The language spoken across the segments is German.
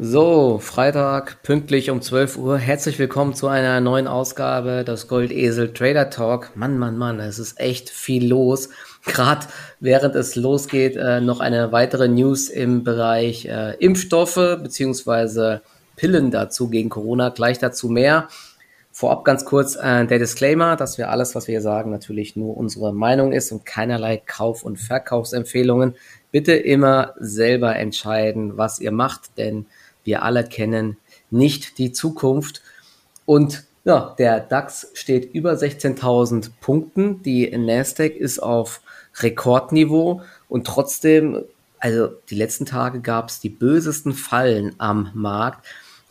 So, Freitag, pünktlich um 12 Uhr. Herzlich willkommen zu einer neuen Ausgabe des Goldesel Trader Talk. Mann, Mann, Mann, es ist echt viel los. Gerade während es losgeht, äh, noch eine weitere News im Bereich äh, Impfstoffe beziehungsweise Pillen dazu gegen Corona. Gleich dazu mehr. Vorab ganz kurz äh, der Disclaimer, dass wir alles, was wir hier sagen, natürlich nur unsere Meinung ist und keinerlei Kauf- und Verkaufsempfehlungen. Bitte immer selber entscheiden, was ihr macht, denn wir alle kennen nicht die Zukunft. Und ja, der DAX steht über 16.000 Punkten. Die Nasdaq ist auf Rekordniveau und trotzdem, also die letzten Tage gab es die bösesten Fallen am Markt.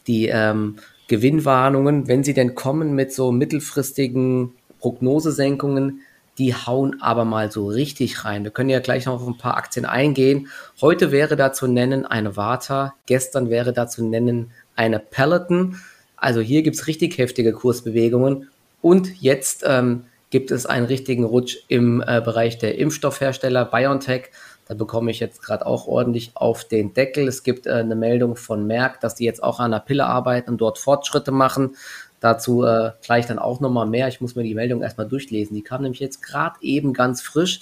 Die ähm, Gewinnwarnungen, wenn sie denn kommen mit so mittelfristigen Prognosesenkungen, die hauen aber mal so richtig rein. Wir können ja gleich noch auf ein paar Aktien eingehen. Heute wäre da zu nennen eine Vata, gestern wäre da zu nennen eine Peloton. Also hier gibt's richtig heftige Kursbewegungen und jetzt ähm, gibt es einen richtigen Rutsch im äh, Bereich der Impfstoffhersteller BioNTech. Da bekomme ich jetzt gerade auch ordentlich auf den Deckel. Es gibt äh, eine Meldung von Merck, dass die jetzt auch an der Pille arbeiten und dort Fortschritte machen. Dazu äh, gleich dann auch nochmal mehr. Ich muss mir die Meldung erstmal durchlesen. Die kam nämlich jetzt gerade eben ganz frisch.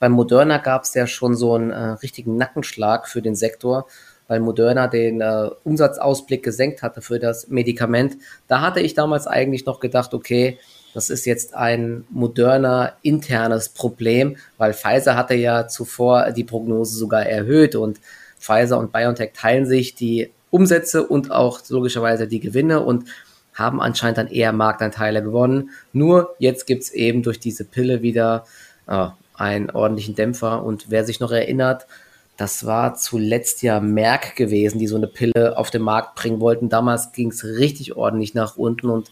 Beim Moderna gab es ja schon so einen äh, richtigen Nackenschlag für den Sektor, weil Moderna den äh, Umsatzausblick gesenkt hatte für das Medikament. Da hatte ich damals eigentlich noch gedacht, okay, das ist jetzt ein moderner internes Problem, weil Pfizer hatte ja zuvor die Prognose sogar erhöht und Pfizer und BioNTech teilen sich die Umsätze und auch logischerweise die Gewinne und haben anscheinend dann eher Marktanteile gewonnen. Nur jetzt gibt's eben durch diese Pille wieder äh, einen ordentlichen Dämpfer. Und wer sich noch erinnert, das war zuletzt ja Merck gewesen, die so eine Pille auf den Markt bringen wollten. Damals ging's richtig ordentlich nach unten und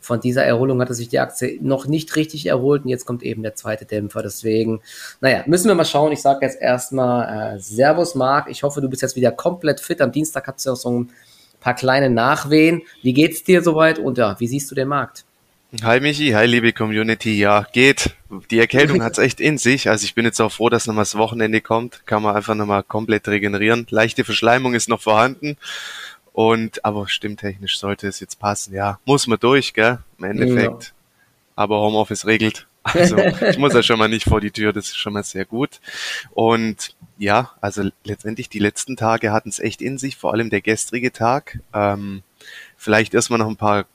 von dieser Erholung hatte sich die Aktie noch nicht richtig erholt und jetzt kommt eben der zweite Dämpfer. Deswegen, naja, müssen wir mal schauen. Ich sage jetzt erstmal äh, Servus Marc. Ich hoffe, du bist jetzt wieder komplett fit. Am Dienstag hast du auch so ein paar kleine Nachwehen. Wie geht's dir soweit und ja, wie siehst du den Markt? Hi Michi, hi liebe Community. Ja, geht. Die Erkältung hat's echt in sich. Also ich bin jetzt auch froh, dass nochmal das Wochenende kommt. Kann man einfach nochmal komplett regenerieren. Leichte Verschleimung ist noch vorhanden. Und, aber stimmtechnisch sollte es jetzt passen. Ja, muss man durch, gell? Im Endeffekt. Ja. Aber Homeoffice regelt. Also ich muss ja schon mal nicht vor die Tür, das ist schon mal sehr gut. Und ja, also letztendlich die letzten Tage hatten es echt in sich, vor allem der gestrige Tag. Ähm, vielleicht erstmal noch ein paar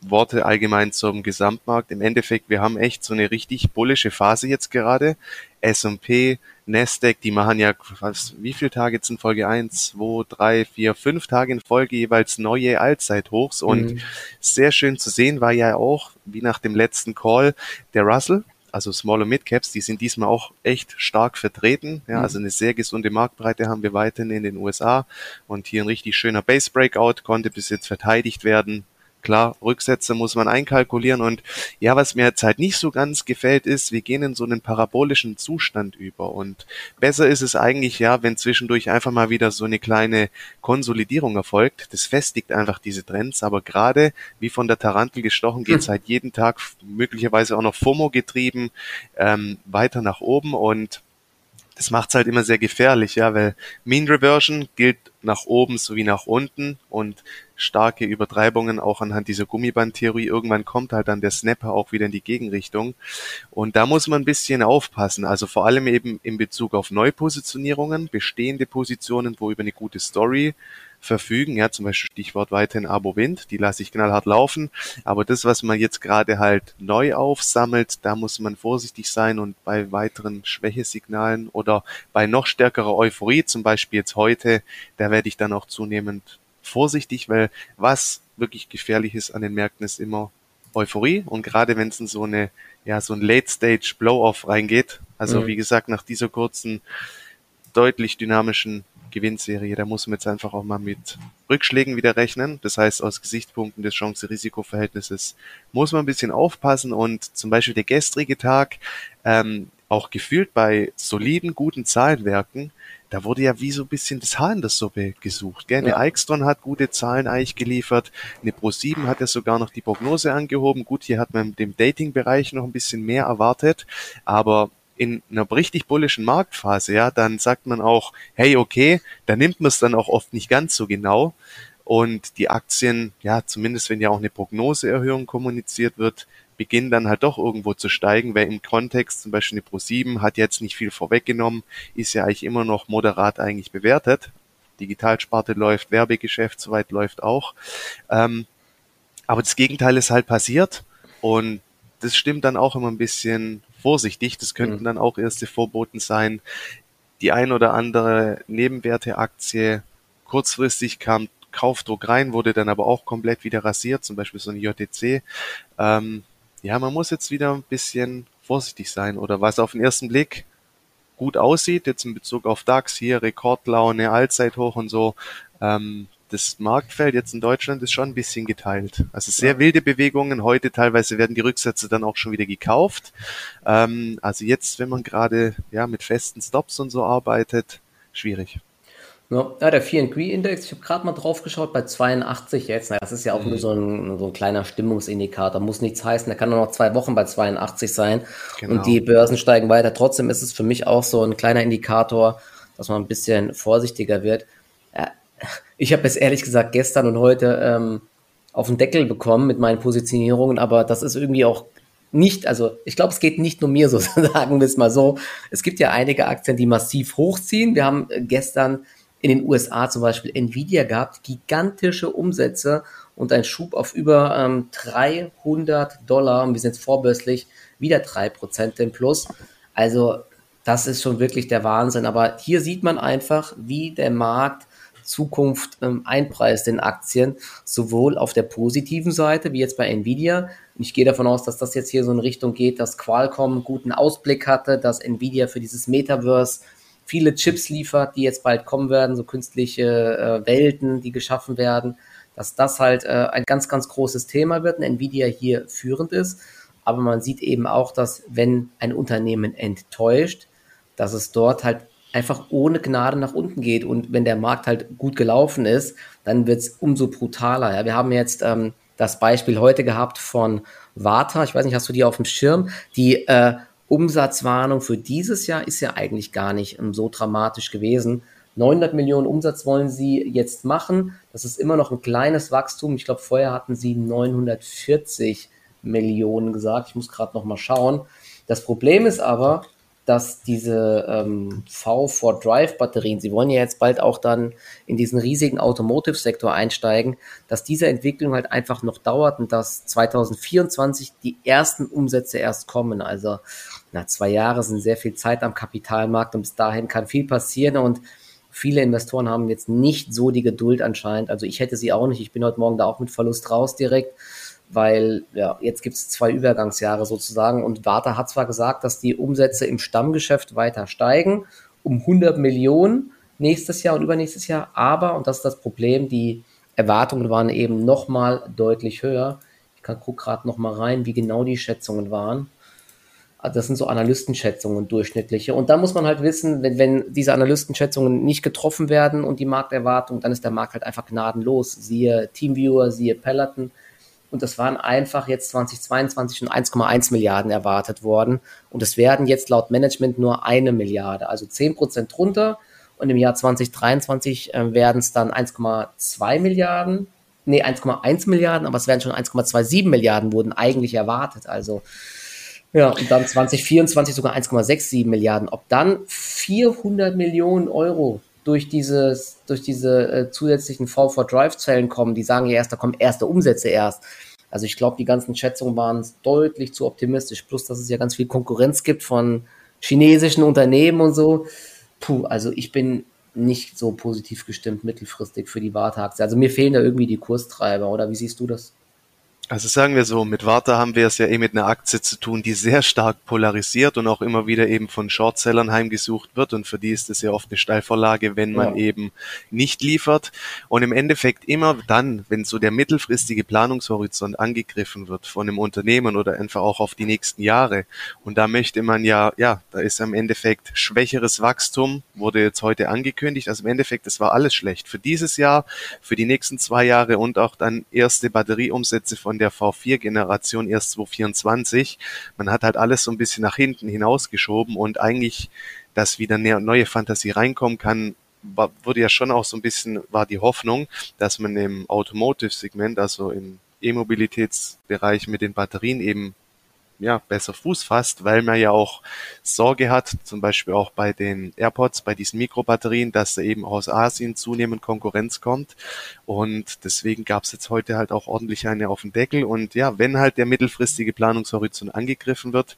Worte allgemein zum Gesamtmarkt. Im Endeffekt, wir haben echt so eine richtig bullische Phase jetzt gerade. S&P, Nasdaq, die machen ja was, wie viele Tage jetzt in Folge? Eins, zwei, drei, vier, fünf Tage in Folge jeweils neue Allzeithochs. Und mhm. sehr schön zu sehen war ja auch, wie nach dem letzten Call, der Russell, also Small und Mid Caps, die sind diesmal auch echt stark vertreten. Ja, mhm. also eine sehr gesunde Marktbreite haben wir weiterhin in den USA und hier ein richtig schöner Base Breakout konnte bis jetzt verteidigt werden. Klar, Rücksätze muss man einkalkulieren und ja, was mir jetzt halt nicht so ganz gefällt ist, wir gehen in so einen parabolischen Zustand über und besser ist es eigentlich ja, wenn zwischendurch einfach mal wieder so eine kleine Konsolidierung erfolgt. Das festigt einfach diese Trends, aber gerade wie von der Tarantel gestochen geht es hm. halt jeden Tag möglicherweise auch noch FOMO getrieben ähm, weiter nach oben und das macht's halt immer sehr gefährlich, ja, weil Mean Reversion gilt nach oben sowie nach unten und starke Übertreibungen auch anhand dieser Gummibandtheorie. Irgendwann kommt halt dann der Snapper auch wieder in die Gegenrichtung. Und da muss man ein bisschen aufpassen. Also vor allem eben in Bezug auf Neupositionierungen, bestehende Positionen, wo über eine gute Story verfügen. Ja, zum Beispiel Stichwort weiterhin Abo Wind, die lasse ich knallhart laufen. Aber das, was man jetzt gerade halt neu aufsammelt, da muss man vorsichtig sein und bei weiteren Schwächesignalen oder bei noch stärkerer Euphorie, zum Beispiel jetzt heute, da werde ich dann auch zunehmend vorsichtig, weil was wirklich gefährlich ist an den Märkten ist immer Euphorie und gerade wenn es in so eine ja so ein Late Stage Blow-off reingeht, also mhm. wie gesagt nach dieser kurzen deutlich dynamischen Gewinnserie, da muss man jetzt einfach auch mal mit Rückschlägen wieder rechnen. Das heißt, aus Gesichtspunkten des Chance-Risiko-Verhältnisses muss man ein bisschen aufpassen und zum Beispiel der gestrige Tag, ähm, auch gefühlt bei soliden, guten Zahlenwerken, da wurde ja wie so ein bisschen das Haar in der Suppe gesucht. Gell? Eine ja. Eichstron hat gute Zahlen eigentlich geliefert, eine Pro7 hat ja sogar noch die Prognose angehoben. Gut, hier hat man im Dating-Bereich noch ein bisschen mehr erwartet, aber in einer richtig bullischen Marktphase, ja, dann sagt man auch, hey, okay, da nimmt man es dann auch oft nicht ganz so genau. Und die Aktien, ja, zumindest wenn ja auch eine Prognoseerhöhung kommuniziert wird, beginnen dann halt doch irgendwo zu steigen, weil im Kontext zum Beispiel eine Pro7 hat jetzt nicht viel vorweggenommen, ist ja eigentlich immer noch moderat eigentlich bewertet. Digitalsparte läuft, Werbegeschäft soweit läuft auch. Ähm, aber das Gegenteil ist halt passiert und das stimmt dann auch immer ein bisschen vorsichtig. Das könnten mhm. dann auch erste Vorboten sein. Die ein oder andere Nebenwerteaktie kurzfristig kam Kaufdruck rein, wurde dann aber auch komplett wieder rasiert, zum Beispiel so ein JTC. Ähm, ja, man muss jetzt wieder ein bisschen vorsichtig sein oder was auf den ersten Blick gut aussieht, jetzt in Bezug auf DAX hier, Rekordlaune, Allzeithoch und so, ähm, das Marktfeld jetzt in Deutschland ist schon ein bisschen geteilt. Also sehr wilde Bewegungen. Heute teilweise werden die Rücksätze dann auch schon wieder gekauft. Ähm, also jetzt, wenn man gerade ja mit festen Stops und so arbeitet, schwierig. Ja, der Fear and Greed Index, ich habe gerade mal drauf geschaut, bei 82 jetzt. Na, das ist ja auch mhm. nur so ein, so ein kleiner Stimmungsindikator, muss nichts heißen. Der kann nur noch zwei Wochen bei 82 sein genau. und die Börsen steigen weiter. Trotzdem ist es für mich auch so ein kleiner Indikator, dass man ein bisschen vorsichtiger wird. Ich habe es ehrlich gesagt gestern und heute ähm, auf den Deckel bekommen mit meinen Positionierungen, aber das ist irgendwie auch nicht, also ich glaube, es geht nicht nur mir so, sagen wir es mal so. Es gibt ja einige Aktien, die massiv hochziehen. Wir haben gestern in den USA zum Beispiel Nvidia gehabt, gigantische Umsätze und ein Schub auf über ähm, 300 Dollar. Und wir sind jetzt vorbörslich wieder 3% im Plus. Also das ist schon wirklich der Wahnsinn. Aber hier sieht man einfach, wie der Markt Zukunft ähm, einpreist in Aktien, sowohl auf der positiven Seite, wie jetzt bei Nvidia. Und ich gehe davon aus, dass das jetzt hier so in Richtung geht, dass Qualcomm einen guten Ausblick hatte, dass Nvidia für dieses Metaverse viele Chips liefert, die jetzt bald kommen werden, so künstliche äh, Welten, die geschaffen werden, dass das halt äh, ein ganz, ganz großes Thema wird und Nvidia hier führend ist. Aber man sieht eben auch, dass wenn ein Unternehmen enttäuscht, dass es dort halt einfach ohne Gnade nach unten geht. Und wenn der Markt halt gut gelaufen ist, dann wird es umso brutaler. Ja. Wir haben jetzt ähm, das Beispiel heute gehabt von Warta. Ich weiß nicht, hast du die auf dem Schirm? Die äh, Umsatzwarnung für dieses Jahr ist ja eigentlich gar nicht ähm, so dramatisch gewesen. 900 Millionen Umsatz wollen sie jetzt machen. Das ist immer noch ein kleines Wachstum. Ich glaube, vorher hatten sie 940 Millionen gesagt. Ich muss gerade noch mal schauen. Das Problem ist aber, dass diese ähm, V4Drive-Batterien, sie wollen ja jetzt bald auch dann in diesen riesigen Automotive-Sektor einsteigen, dass diese Entwicklung halt einfach noch dauert und dass 2024 die ersten Umsätze erst kommen. Also na, zwei Jahre sind sehr viel Zeit am Kapitalmarkt und bis dahin kann viel passieren und viele Investoren haben jetzt nicht so die Geduld anscheinend. Also ich hätte sie auch nicht. Ich bin heute Morgen da auch mit Verlust raus direkt weil ja, jetzt gibt es zwei Übergangsjahre sozusagen und Warta hat zwar gesagt, dass die Umsätze im Stammgeschäft weiter steigen, um 100 Millionen nächstes Jahr und übernächstes Jahr, aber, und das ist das Problem, die Erwartungen waren eben nochmal deutlich höher. Ich kann guck gerade nochmal rein, wie genau die Schätzungen waren. Das sind so Analystenschätzungen, durchschnittliche. Und da muss man halt wissen, wenn, wenn diese Analystenschätzungen nicht getroffen werden und die Markterwartung, dann ist der Markt halt einfach gnadenlos. Siehe Teamviewer, siehe Peloton und das waren einfach jetzt 2022 schon 1,1 Milliarden erwartet worden. Und es werden jetzt laut Management nur eine Milliarde, also 10 Prozent drunter. Und im Jahr 2023 äh, werden es dann 1,2 Milliarden, nee, 1,1 Milliarden, aber es werden schon 1,27 Milliarden wurden eigentlich erwartet. Also ja, und dann 2024 sogar 1,67 Milliarden. Ob dann 400 Millionen Euro durch dieses, durch diese äh, zusätzlichen V4-Drive-Zellen kommen, die sagen ja erst, da kommen erste Umsätze erst. Also ich glaube, die ganzen Schätzungen waren deutlich zu optimistisch. Plus, dass es ja ganz viel Konkurrenz gibt von chinesischen Unternehmen und so. Puh, also ich bin nicht so positiv gestimmt mittelfristig für die Wartaktie. Also mir fehlen da irgendwie die Kurstreiber, oder wie siehst du das? Also sagen wir so, mit Warta haben wir es ja eh mit einer Aktie zu tun, die sehr stark polarisiert und auch immer wieder eben von Shortsellern heimgesucht wird. Und für die ist es ja oft eine Steilvorlage, wenn man ja. eben nicht liefert. Und im Endeffekt immer dann, wenn so der mittelfristige Planungshorizont angegriffen wird von einem Unternehmen oder einfach auch auf die nächsten Jahre. Und da möchte man ja, ja, da ist im Endeffekt schwächeres Wachstum, wurde jetzt heute angekündigt, also im Endeffekt, das war alles schlecht. Für dieses Jahr, für die nächsten zwei Jahre und auch dann erste Batterieumsätze von der V4-Generation erst 2024. Man hat halt alles so ein bisschen nach hinten hinausgeschoben und eigentlich, dass wieder eine neue Fantasie reinkommen kann, war, wurde ja schon auch so ein bisschen, war die Hoffnung, dass man im Automotive-Segment, also im E-Mobilitätsbereich mit den Batterien eben ja, besser Fuß fasst, weil man ja auch Sorge hat, zum Beispiel auch bei den AirPods, bei diesen Mikrobatterien, dass da eben aus Asien zunehmend Konkurrenz kommt. Und deswegen gab es jetzt heute halt auch ordentlich eine auf den Deckel. Und ja, wenn halt der mittelfristige Planungshorizont angegriffen wird,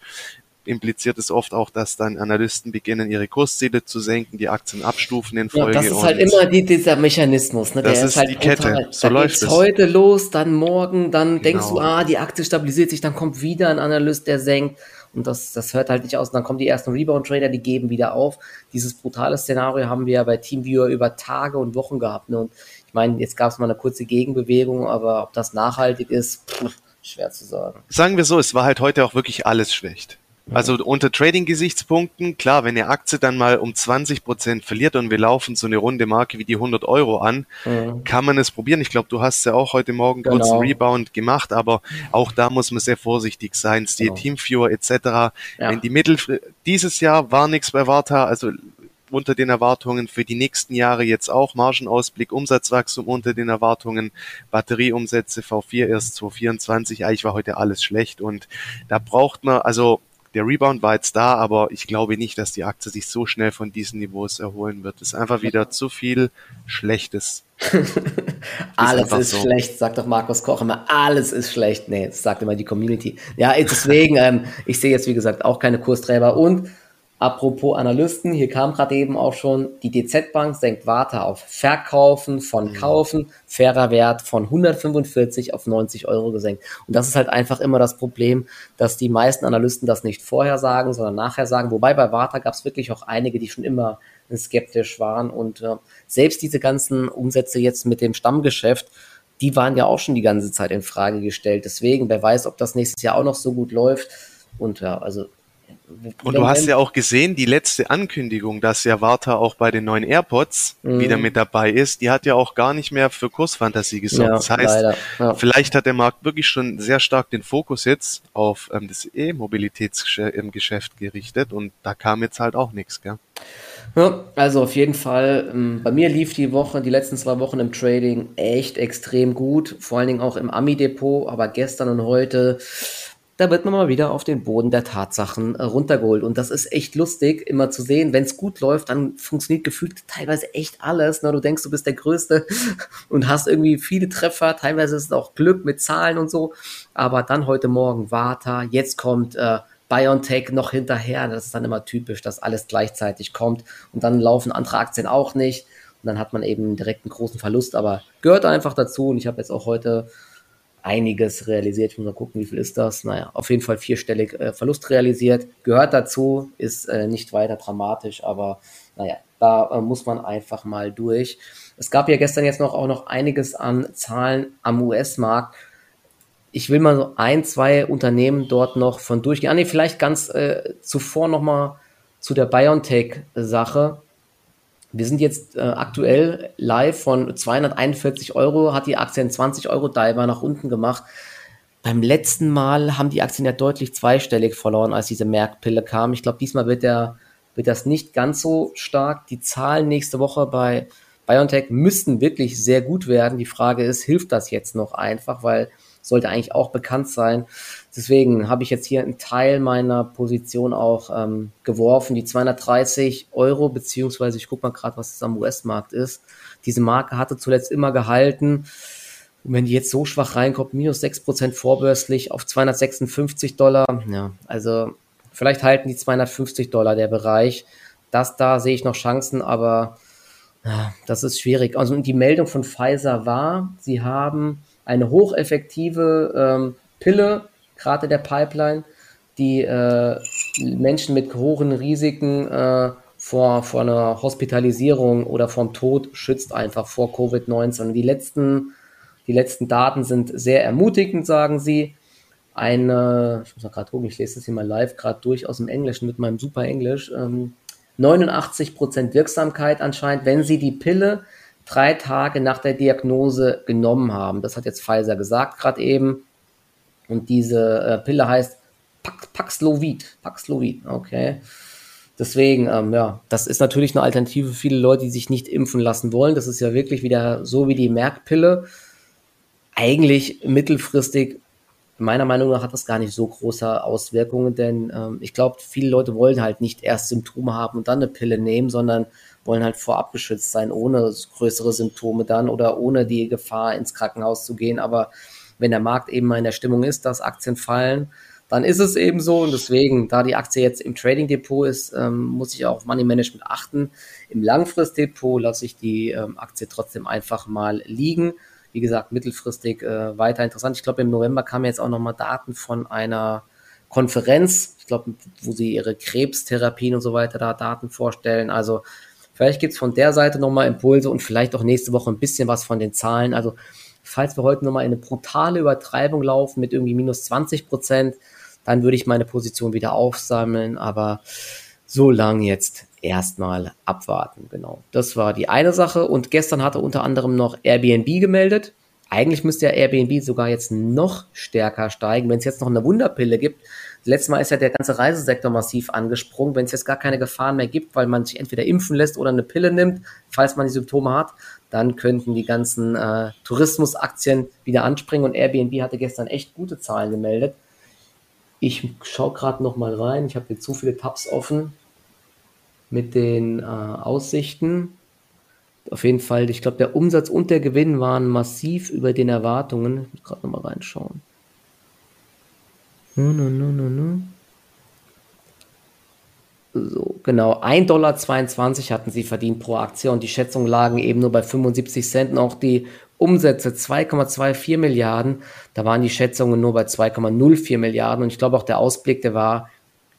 impliziert es oft auch, dass dann Analysten beginnen, ihre Kursziele zu senken, die Aktien abstufen in Folge. Ja, das ist halt immer die, dieser Mechanismus. Ne? Das Der ist, ist halt die Kette. So läuft es. heute los, dann morgen, dann genau. denkst du, ah, die Aktie stabilisiert sich, dann kommt wieder ein Analyst, der senkt. Und das, das hört halt nicht aus. Und dann kommen die ersten Rebound-Trader, die geben wieder auf. Dieses brutale Szenario haben wir ja bei TeamViewer über Tage und Wochen gehabt. Ne? Und ich meine, jetzt gab es mal eine kurze Gegenbewegung, aber ob das nachhaltig ist, pff, schwer zu sagen. Sagen wir so, es war halt heute auch wirklich alles schlecht. Also unter Trading-Gesichtspunkten, klar, wenn eine Aktie dann mal um 20 Prozent verliert und wir laufen so eine runde Marke wie die 100 Euro an, mhm. kann man es probieren. Ich glaube, du hast ja auch heute Morgen genau. kurz einen Rebound gemacht, aber auch da muss man sehr vorsichtig sein. Stil genau. Teamviewer etc. Ja. Wenn die Mittel dieses Jahr war nichts bei Warta, also unter den Erwartungen für die nächsten Jahre jetzt auch Margenausblick, Umsatzwachstum unter den Erwartungen, Batterieumsätze V4 erst 2024, eigentlich war heute alles schlecht und da braucht man, also der Rebound war jetzt da, aber ich glaube nicht, dass die Aktie sich so schnell von diesen Niveaus erholen wird. Es ist einfach wieder zu viel Schlechtes. alles ist, ist so. schlecht, sagt doch Markus Koch immer. Alles ist schlecht. Nee, das sagt immer die Community. Ja, deswegen, ähm, ich sehe jetzt, wie gesagt, auch keine Kursträger und Apropos Analysten, hier kam gerade eben auch schon, die DZ Bank senkt Warte auf Verkaufen von. Kaufen, fairer Wert von 145 auf 90 Euro gesenkt. Und das ist halt einfach immer das Problem, dass die meisten Analysten das nicht vorher sagen, sondern nachher sagen. Wobei bei Warta gab es wirklich auch einige, die schon immer skeptisch waren. Und äh, selbst diese ganzen Umsätze jetzt mit dem Stammgeschäft, die waren ja auch schon die ganze Zeit in Frage gestellt. Deswegen, wer weiß, ob das nächstes Jahr auch noch so gut läuft. Und ja, also und du hast ja auch gesehen, die letzte Ankündigung, dass ja Warta auch bei den neuen AirPods mhm. wieder mit dabei ist, die hat ja auch gar nicht mehr für Kursfantasie gesorgt. Ja, das heißt, ja. vielleicht hat der Markt wirklich schon sehr stark den Fokus jetzt auf ähm, das E-Mobilitätsgeschäft gerichtet und da kam jetzt halt auch nichts, gell? Ja, also auf jeden Fall, ähm, bei mir lief die Woche, die letzten zwei Wochen im Trading echt extrem gut, vor allen Dingen auch im Ami-Depot, aber gestern und heute da wird man mal wieder auf den Boden der Tatsachen äh, runtergeholt. Und das ist echt lustig, immer zu sehen. Wenn es gut läuft, dann funktioniert gefühlt teilweise echt alles. Ne? Du denkst, du bist der Größte und hast irgendwie viele Treffer. Teilweise ist es auch Glück mit Zahlen und so. Aber dann heute Morgen Vata, jetzt kommt äh, BioNTech noch hinterher. Das ist dann immer typisch, dass alles gleichzeitig kommt. Und dann laufen andere Aktien auch nicht. Und dann hat man eben direkt einen großen Verlust. Aber gehört einfach dazu. Und ich habe jetzt auch heute einiges realisiert. Ich muss mal gucken, wie viel ist das. Naja, auf jeden Fall vierstellig äh, Verlust realisiert. Gehört dazu, ist äh, nicht weiter dramatisch, aber naja, da äh, muss man einfach mal durch. Es gab ja gestern jetzt noch auch noch einiges an Zahlen am US-Markt. Ich will mal so ein, zwei Unternehmen dort noch von durchgehen. Ah, nee, vielleicht ganz äh, zuvor noch mal zu der BioNTech-Sache. Wir sind jetzt äh, aktuell live von 241 Euro, hat die Aktie einen 20 Euro Diver nach unten gemacht. Beim letzten Mal haben die Aktien ja deutlich zweistellig verloren, als diese Merkpille kam. Ich glaube, diesmal wird, der, wird das nicht ganz so stark. Die Zahlen nächste Woche bei BioNTech müssten wirklich sehr gut werden. Die Frage ist, hilft das jetzt noch einfach, weil sollte eigentlich auch bekannt sein. Deswegen habe ich jetzt hier einen Teil meiner Position auch ähm, geworfen, die 230 Euro, beziehungsweise ich gucke mal gerade, was es am US-Markt ist. Diese Marke hatte zuletzt immer gehalten. Und wenn die jetzt so schwach reinkommt, minus 6% vorbörslich auf 256 Dollar, ja, also vielleicht halten die 250 Dollar der Bereich. Das da sehe ich noch Chancen, aber ja, das ist schwierig. Also die Meldung von Pfizer war, sie haben eine hocheffektive ähm, Pille, gerade der Pipeline, die äh, Menschen mit hohen Risiken äh, vor, vor einer Hospitalisierung oder vom Tod schützt einfach vor Covid-19. Die letzten, die letzten Daten sind sehr ermutigend, sagen sie. Eine, ich muss mal gerade gucken, ich lese das hier mal live gerade durch aus dem Englischen mit meinem super Englisch. Ähm, 89% Wirksamkeit anscheinend, wenn sie die Pille drei Tage nach der Diagnose genommen haben. Das hat jetzt Pfizer gesagt gerade eben. Und diese äh, Pille heißt Paxlovid. Paxlovid, okay. Deswegen, ähm, ja, das ist natürlich eine Alternative für viele Leute, die sich nicht impfen lassen wollen. Das ist ja wirklich wieder so wie die Merkpille. Eigentlich mittelfristig, meiner Meinung nach, hat das gar nicht so große Auswirkungen, denn ähm, ich glaube, viele Leute wollen halt nicht erst Symptome haben und dann eine Pille nehmen, sondern wollen halt vorab geschützt sein, ohne größere Symptome dann oder ohne die Gefahr ins Krankenhaus zu gehen. Aber wenn der Markt eben mal in der Stimmung ist, dass Aktien fallen, dann ist es eben so. Und deswegen, da die Aktie jetzt im Trading Depot ist, ähm, muss ich auch auf Money Management achten. Im Langfristdepot lasse ich die ähm, Aktie trotzdem einfach mal liegen. Wie gesagt, mittelfristig äh, weiter interessant. Ich glaube, im November kamen jetzt auch nochmal Daten von einer Konferenz, ich glaube, wo sie ihre Krebstherapien und so weiter da Daten vorstellen. Also vielleicht gibt es von der Seite nochmal Impulse und vielleicht auch nächste Woche ein bisschen was von den Zahlen. Also falls wir heute nochmal eine brutale Übertreibung laufen mit irgendwie minus 20 Prozent, dann würde ich meine Position wieder aufsammeln, aber so lang jetzt erstmal abwarten. Genau. Das war die eine Sache. Und gestern hatte unter anderem noch Airbnb gemeldet. Eigentlich müsste ja Airbnb sogar jetzt noch stärker steigen, wenn es jetzt noch eine Wunderpille gibt. Letztes Mal ist ja der ganze Reisesektor massiv angesprungen. Wenn es jetzt gar keine Gefahren mehr gibt, weil man sich entweder impfen lässt oder eine Pille nimmt, falls man die Symptome hat, dann könnten die ganzen äh, Tourismusaktien wieder anspringen. Und Airbnb hatte gestern echt gute Zahlen gemeldet. Ich schaue gerade noch mal rein. Ich habe hier zu viele Tabs offen mit den äh, Aussichten. Auf jeden Fall, ich glaube, der Umsatz und der Gewinn waren massiv über den Erwartungen. Ich muss gerade noch mal reinschauen. No, no, no, no, no. So, genau, 1,22 Dollar hatten sie verdient pro Aktie und die Schätzungen lagen eben nur bei 75 Cent. Und auch die Umsätze 2,24 Milliarden, da waren die Schätzungen nur bei 2,04 Milliarden. Und ich glaube auch der Ausblick, der war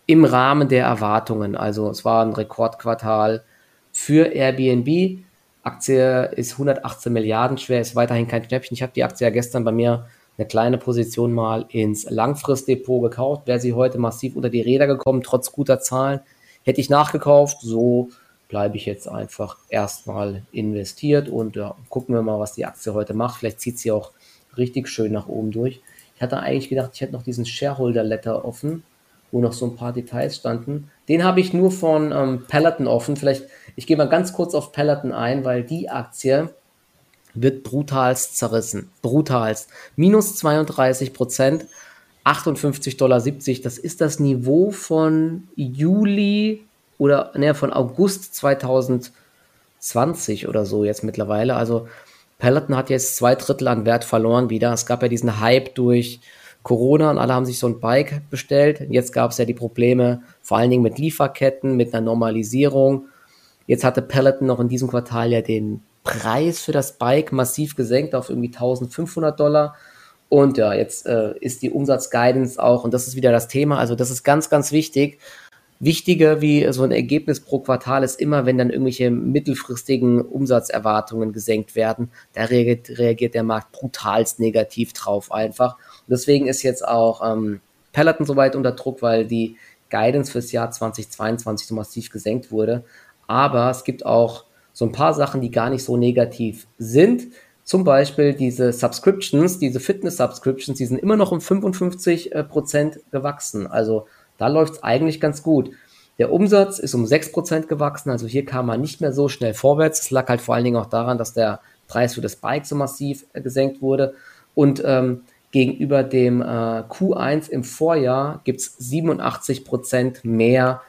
im Rahmen der Erwartungen. Also es war ein Rekordquartal für Airbnb. Aktie ist 118 Milliarden schwer, ist weiterhin kein Schnäppchen. Ich habe die Aktie ja gestern bei mir eine kleine Position mal ins Langfristdepot gekauft. Wäre sie heute massiv unter die Räder gekommen, trotz guter Zahlen, hätte ich nachgekauft. So bleibe ich jetzt einfach erstmal investiert und ja, gucken wir mal, was die Aktie heute macht. Vielleicht zieht sie auch richtig schön nach oben durch. Ich hatte eigentlich gedacht, ich hätte noch diesen Shareholder Letter offen, wo noch so ein paar Details standen. Den habe ich nur von ähm, Peloton offen. Vielleicht, ich gehe mal ganz kurz auf Peloton ein, weil die Aktie wird brutalst zerrissen. Brutalst. Minus 32 Prozent, 58,70 Dollar. Das ist das Niveau von Juli oder ne, von August 2020 oder so jetzt mittlerweile. Also Peloton hat jetzt zwei Drittel an Wert verloren wieder. Es gab ja diesen Hype durch Corona und alle haben sich so ein Bike bestellt. Jetzt gab es ja die Probleme vor allen Dingen mit Lieferketten, mit einer Normalisierung. Jetzt hatte Peloton noch in diesem Quartal ja den Preis für das Bike massiv gesenkt auf irgendwie 1500 Dollar. Und ja, jetzt äh, ist die Umsatzguidance auch, und das ist wieder das Thema, also das ist ganz, ganz wichtig. Wichtiger wie so ein Ergebnis pro Quartal ist immer, wenn dann irgendwelche mittelfristigen Umsatzerwartungen gesenkt werden. Da reagiert, reagiert der Markt brutalst negativ drauf einfach. Und deswegen ist jetzt auch ähm, Peloton so weit unter Druck, weil die Guidance fürs Jahr 2022 so massiv gesenkt wurde. Aber es gibt auch so ein paar Sachen, die gar nicht so negativ sind. Zum Beispiel diese Subscriptions, diese Fitness-Subscriptions, die sind immer noch um 55 äh, Prozent gewachsen. Also da läuft es eigentlich ganz gut. Der Umsatz ist um 6 Prozent gewachsen, also hier kam man nicht mehr so schnell vorwärts. Es lag halt vor allen Dingen auch daran, dass der Preis für das Bike so massiv äh, gesenkt wurde. Und ähm, gegenüber dem äh, Q1 im Vorjahr gibt es 87 Prozent mehr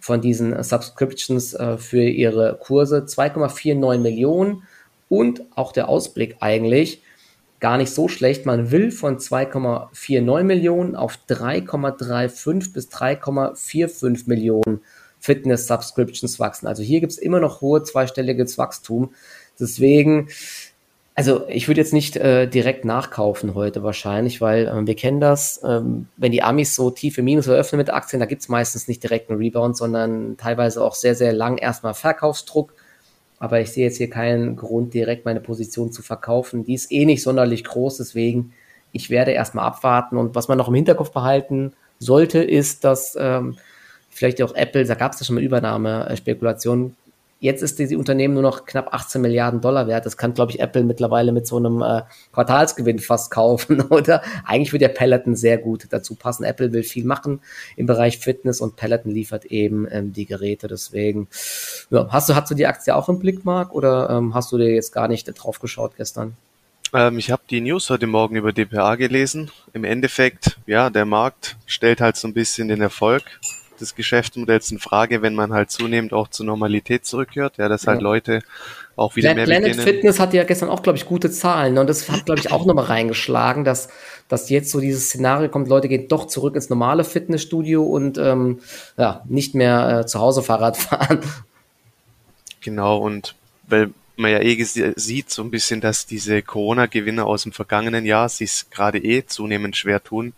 von diesen Subscriptions äh, für ihre Kurse, 2,49 Millionen und auch der Ausblick eigentlich gar nicht so schlecht. Man will von 2,49 Millionen auf 3,35 bis 3,45 Millionen Fitness-Subscriptions wachsen. Also hier gibt es immer noch hohe zweistelliges Wachstum. Deswegen also ich würde jetzt nicht äh, direkt nachkaufen heute wahrscheinlich, weil ähm, wir kennen das, ähm, wenn die Amis so tiefe Minus eröffnen mit Aktien, da gibt's meistens nicht direkt einen Rebound, sondern teilweise auch sehr, sehr lang erstmal Verkaufsdruck. Aber ich sehe jetzt hier keinen Grund, direkt meine Position zu verkaufen. Die ist eh nicht sonderlich groß, deswegen ich werde erstmal abwarten. Und was man noch im Hinterkopf behalten sollte, ist, dass ähm, vielleicht auch Apple, da gab es ja schon mal Übernahmespekulationen, Jetzt ist die, Unternehmen nur noch knapp 18 Milliarden Dollar wert. Das kann, glaube ich, Apple mittlerweile mit so einem äh, Quartalsgewinn fast kaufen, oder? Eigentlich würde der Peloton sehr gut dazu passen. Apple will viel machen im Bereich Fitness und Peloton liefert eben ähm, die Geräte. Deswegen, ja, hast du, hast du die Aktie auch im Blick, Marc, oder ähm, hast du dir jetzt gar nicht drauf geschaut gestern? Ähm, ich habe die News heute Morgen über DPA gelesen. Im Endeffekt, ja, der Markt stellt halt so ein bisschen den Erfolg des Geschäftsmodells in Frage, wenn man halt zunehmend auch zur Normalität zurückkehrt, ja, dass halt Leute auch wieder Planet mehr Planet beginnen. Fitness hatte ja gestern auch, glaube ich, gute Zahlen. Ne? Und das hat, glaube ich, auch nochmal reingeschlagen, dass, dass jetzt so dieses Szenario kommt, Leute gehen doch zurück ins normale Fitnessstudio und ähm, ja, nicht mehr äh, zu Hause Fahrrad fahren. Genau, und weil man ja eh sieht so ein bisschen, dass diese Corona-Gewinne aus dem vergangenen Jahr sich gerade eh zunehmend schwer tun,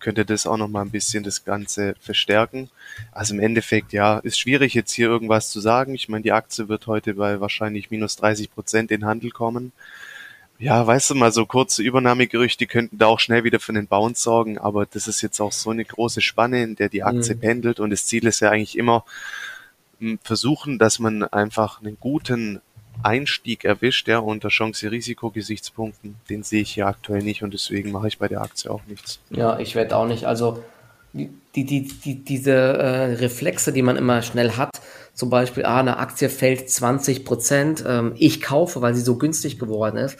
könnte das auch noch mal ein bisschen das Ganze verstärken. Also im Endeffekt, ja, ist schwierig jetzt hier irgendwas zu sagen. Ich meine, die Aktie wird heute bei wahrscheinlich minus 30 Prozent in Handel kommen. Ja, weißt du mal, so kurze Übernahmegerüchte könnten da auch schnell wieder für einen Bounce sorgen, aber das ist jetzt auch so eine große Spanne, in der die Aktie mhm. pendelt und das Ziel ist ja eigentlich immer, versuchen, dass man einfach einen guten Einstieg erwischt, ja, unter Chance-Risiko-Gesichtspunkten, den sehe ich hier aktuell nicht und deswegen mache ich bei der Aktie auch nichts. Ja, ich werde auch nicht. Also die, die, die, diese äh, Reflexe, die man immer schnell hat, zum Beispiel, ah, eine Aktie fällt 20 Prozent, ähm, ich kaufe, weil sie so günstig geworden ist.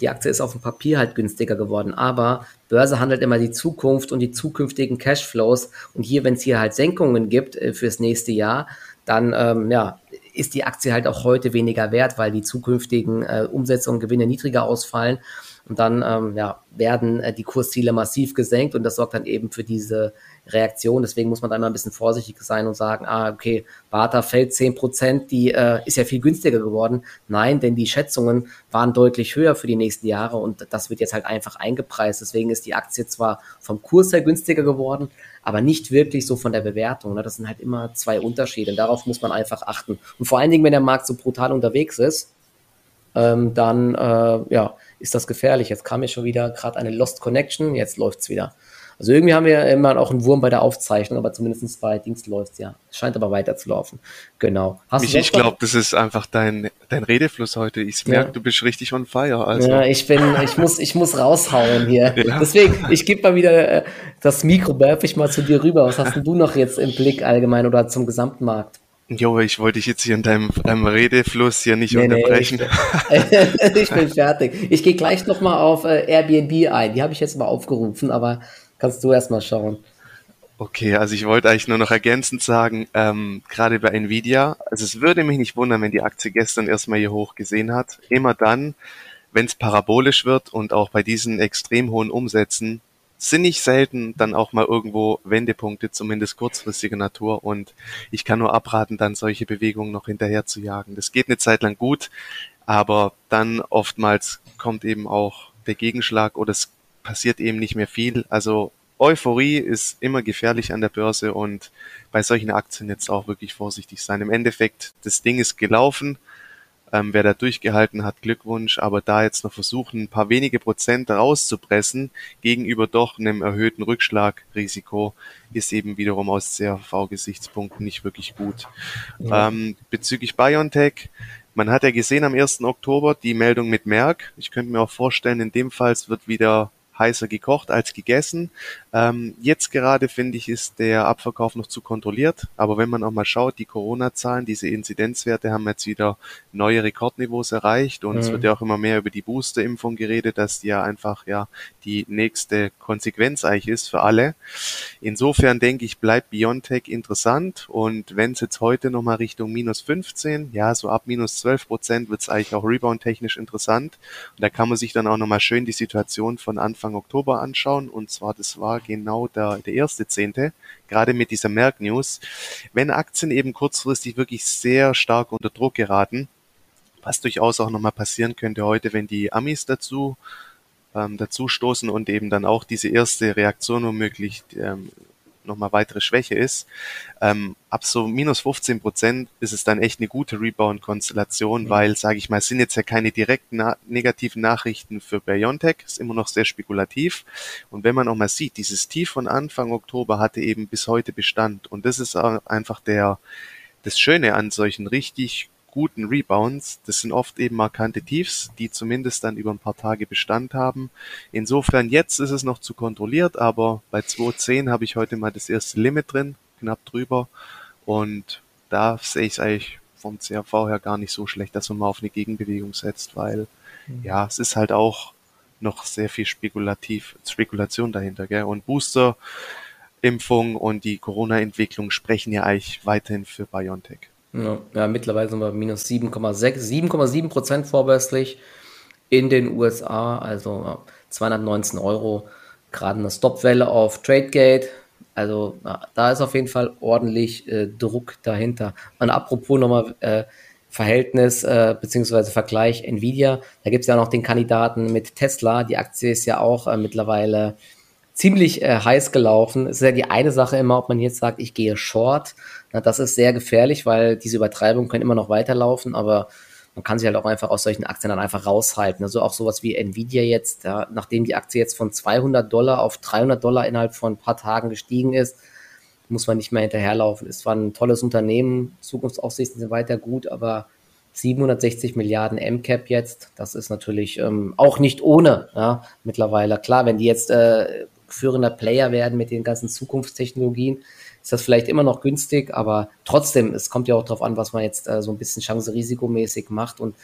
Die Aktie ist auf dem Papier halt günstiger geworden, aber Börse handelt immer die Zukunft und die zukünftigen Cashflows. Und hier, wenn es hier halt Senkungen gibt äh, fürs nächste Jahr, dann ähm, ja, ist die Aktie halt auch heute weniger wert, weil die zukünftigen äh, Umsätze und Gewinne niedriger ausfallen. Und dann ähm, ja, werden äh, die Kursziele massiv gesenkt und das sorgt dann eben für diese Reaktion. Deswegen muss man da immer ein bisschen vorsichtig sein und sagen, ah, okay, Barta fällt 10 Prozent, die äh, ist ja viel günstiger geworden. Nein, denn die Schätzungen waren deutlich höher für die nächsten Jahre und das wird jetzt halt einfach eingepreist. Deswegen ist die Aktie zwar vom Kurs her günstiger geworden, aber nicht wirklich so von der Bewertung. Ne? Das sind halt immer zwei Unterschiede und darauf muss man einfach achten. Und vor allen Dingen, wenn der Markt so brutal unterwegs ist, ähm, dann äh, ja, ist das gefährlich. Jetzt kam mir schon wieder gerade eine Lost Connection, jetzt läuft's wieder. Also irgendwie haben wir immer auch einen Wurm bei der Aufzeichnung, aber zumindest bei Dings läuft's ja. Scheint aber weiter zu laufen. Genau. Hast Mich, ich glaube, das ist einfach dein, dein Redefluss heute. Ich merke, ja. du bist richtig on fire. Also. Ja, ich bin, ich muss, ich muss raushauen hier. Ja. Deswegen, ich gebe mal wieder äh, das Mikro, werfe ich mal zu dir rüber. Was hast denn du noch jetzt im Blick allgemein oder zum Gesamtmarkt? Jo, ich wollte dich jetzt hier in deinem, deinem Redefluss hier nicht nee, unterbrechen. Nee, ich, bin, ich, bin, fertig. Ich gehe gleich nochmal auf äh, Airbnb ein. Die habe ich jetzt mal aufgerufen, aber kannst du erstmal schauen. Okay, also ich wollte eigentlich nur noch ergänzend sagen, ähm, gerade bei Nvidia, also es würde mich nicht wundern, wenn die Aktie gestern erstmal hier hoch gesehen hat. Immer dann, wenn es parabolisch wird und auch bei diesen extrem hohen Umsätzen sind nicht selten dann auch mal irgendwo Wendepunkte, zumindest kurzfristiger Natur. Und ich kann nur abraten, dann solche Bewegungen noch hinterher zu jagen. Das geht eine Zeit lang gut, aber dann oftmals kommt eben auch der Gegenschlag oder es passiert eben nicht mehr viel. Also Euphorie ist immer gefährlich an der Börse und bei solchen Aktien jetzt auch wirklich vorsichtig sein. Im Endeffekt, das Ding ist gelaufen. Ähm, wer da durchgehalten hat, Glückwunsch. Aber da jetzt noch versuchen, ein paar wenige Prozent rauszupressen gegenüber doch einem erhöhten Rückschlagrisiko, ist eben wiederum aus CRV-Gesichtspunkten nicht wirklich gut. Ja. Ähm, bezüglich BioNTech, man hat ja gesehen am 1. Oktober die Meldung mit Merck. Ich könnte mir auch vorstellen, in dem Fall wird wieder heißer gekocht als gegessen. Ähm, jetzt gerade finde ich, ist der Abverkauf noch zu kontrolliert. Aber wenn man auch mal schaut, die Corona-Zahlen, diese Inzidenzwerte haben jetzt wieder neue Rekordniveaus erreicht und mhm. es wird ja auch immer mehr über die Booster-Impfung geredet, dass die ja einfach ja die nächste Konsequenz eigentlich ist für alle. Insofern denke ich, bleibt Biontech interessant und wenn es jetzt heute nochmal Richtung minus 15, ja, so ab minus 12 Prozent wird es eigentlich auch rebound-technisch interessant. Und da kann man sich dann auch nochmal schön die Situation von Anfang Oktober anschauen und zwar das war genau der, der erste Zehnte, gerade mit dieser Merck-News. Wenn Aktien eben kurzfristig wirklich sehr stark unter Druck geraten, was durchaus auch nochmal passieren könnte heute, wenn die Amis dazu ähm, dazu stoßen und eben dann auch diese erste Reaktion womöglich ähm, nochmal weitere Schwäche ist. Ähm, ab so minus 15 Prozent ist es dann echt eine gute Rebound-Konstellation, mhm. weil, sage ich mal, es sind jetzt ja keine direkten na negativen Nachrichten für Biontech, ist immer noch sehr spekulativ. Und wenn man auch mal sieht, dieses Tief von Anfang Oktober hatte eben bis heute Bestand. Und das ist einfach der, das Schöne an solchen richtig guten Rebounds. Das sind oft eben markante Tiefs, die zumindest dann über ein paar Tage Bestand haben. Insofern jetzt ist es noch zu kontrolliert, aber bei 2.10 habe ich heute mal das erste Limit drin, knapp drüber. Und da sehe ich es eigentlich vom CRV her gar nicht so schlecht, dass man mal auf eine Gegenbewegung setzt, weil mhm. ja, es ist halt auch noch sehr viel spekulativ, Spekulation dahinter, gell? Und Booster, Impfung und die Corona-Entwicklung sprechen ja eigentlich weiterhin für BioNTech. Ja, ja mittlerweile sind wir minus 7,6, 7,7 Prozent vorbörslich in den USA, also 219 Euro, gerade eine Stopwelle auf TradeGate. Also da ist auf jeden Fall ordentlich äh, Druck dahinter. Und apropos nochmal äh, Verhältnis äh, beziehungsweise Vergleich Nvidia, da gibt es ja noch den Kandidaten mit Tesla. Die Aktie ist ja auch äh, mittlerweile ziemlich äh, heiß gelaufen. Es ist ja die eine Sache immer, ob man jetzt sagt, ich gehe short. Na, das ist sehr gefährlich, weil diese Übertreibungen können immer noch weiterlaufen, aber man kann sich halt auch einfach aus solchen Aktien dann einfach raushalten. Also auch sowas wie Nvidia jetzt, ja, nachdem die Aktie jetzt von 200 Dollar auf 300 Dollar innerhalb von ein paar Tagen gestiegen ist, muss man nicht mehr hinterherlaufen. Es war ein tolles Unternehmen, Zukunftsaussichten sind weiter gut, aber 760 Milliarden MCAP jetzt, das ist natürlich ähm, auch nicht ohne ja, mittlerweile. Klar, wenn die jetzt äh, führender Player werden mit den ganzen Zukunftstechnologien, ist das vielleicht immer noch günstig, aber trotzdem, es kommt ja auch darauf an, was man jetzt äh, so ein bisschen chance-risikomäßig macht und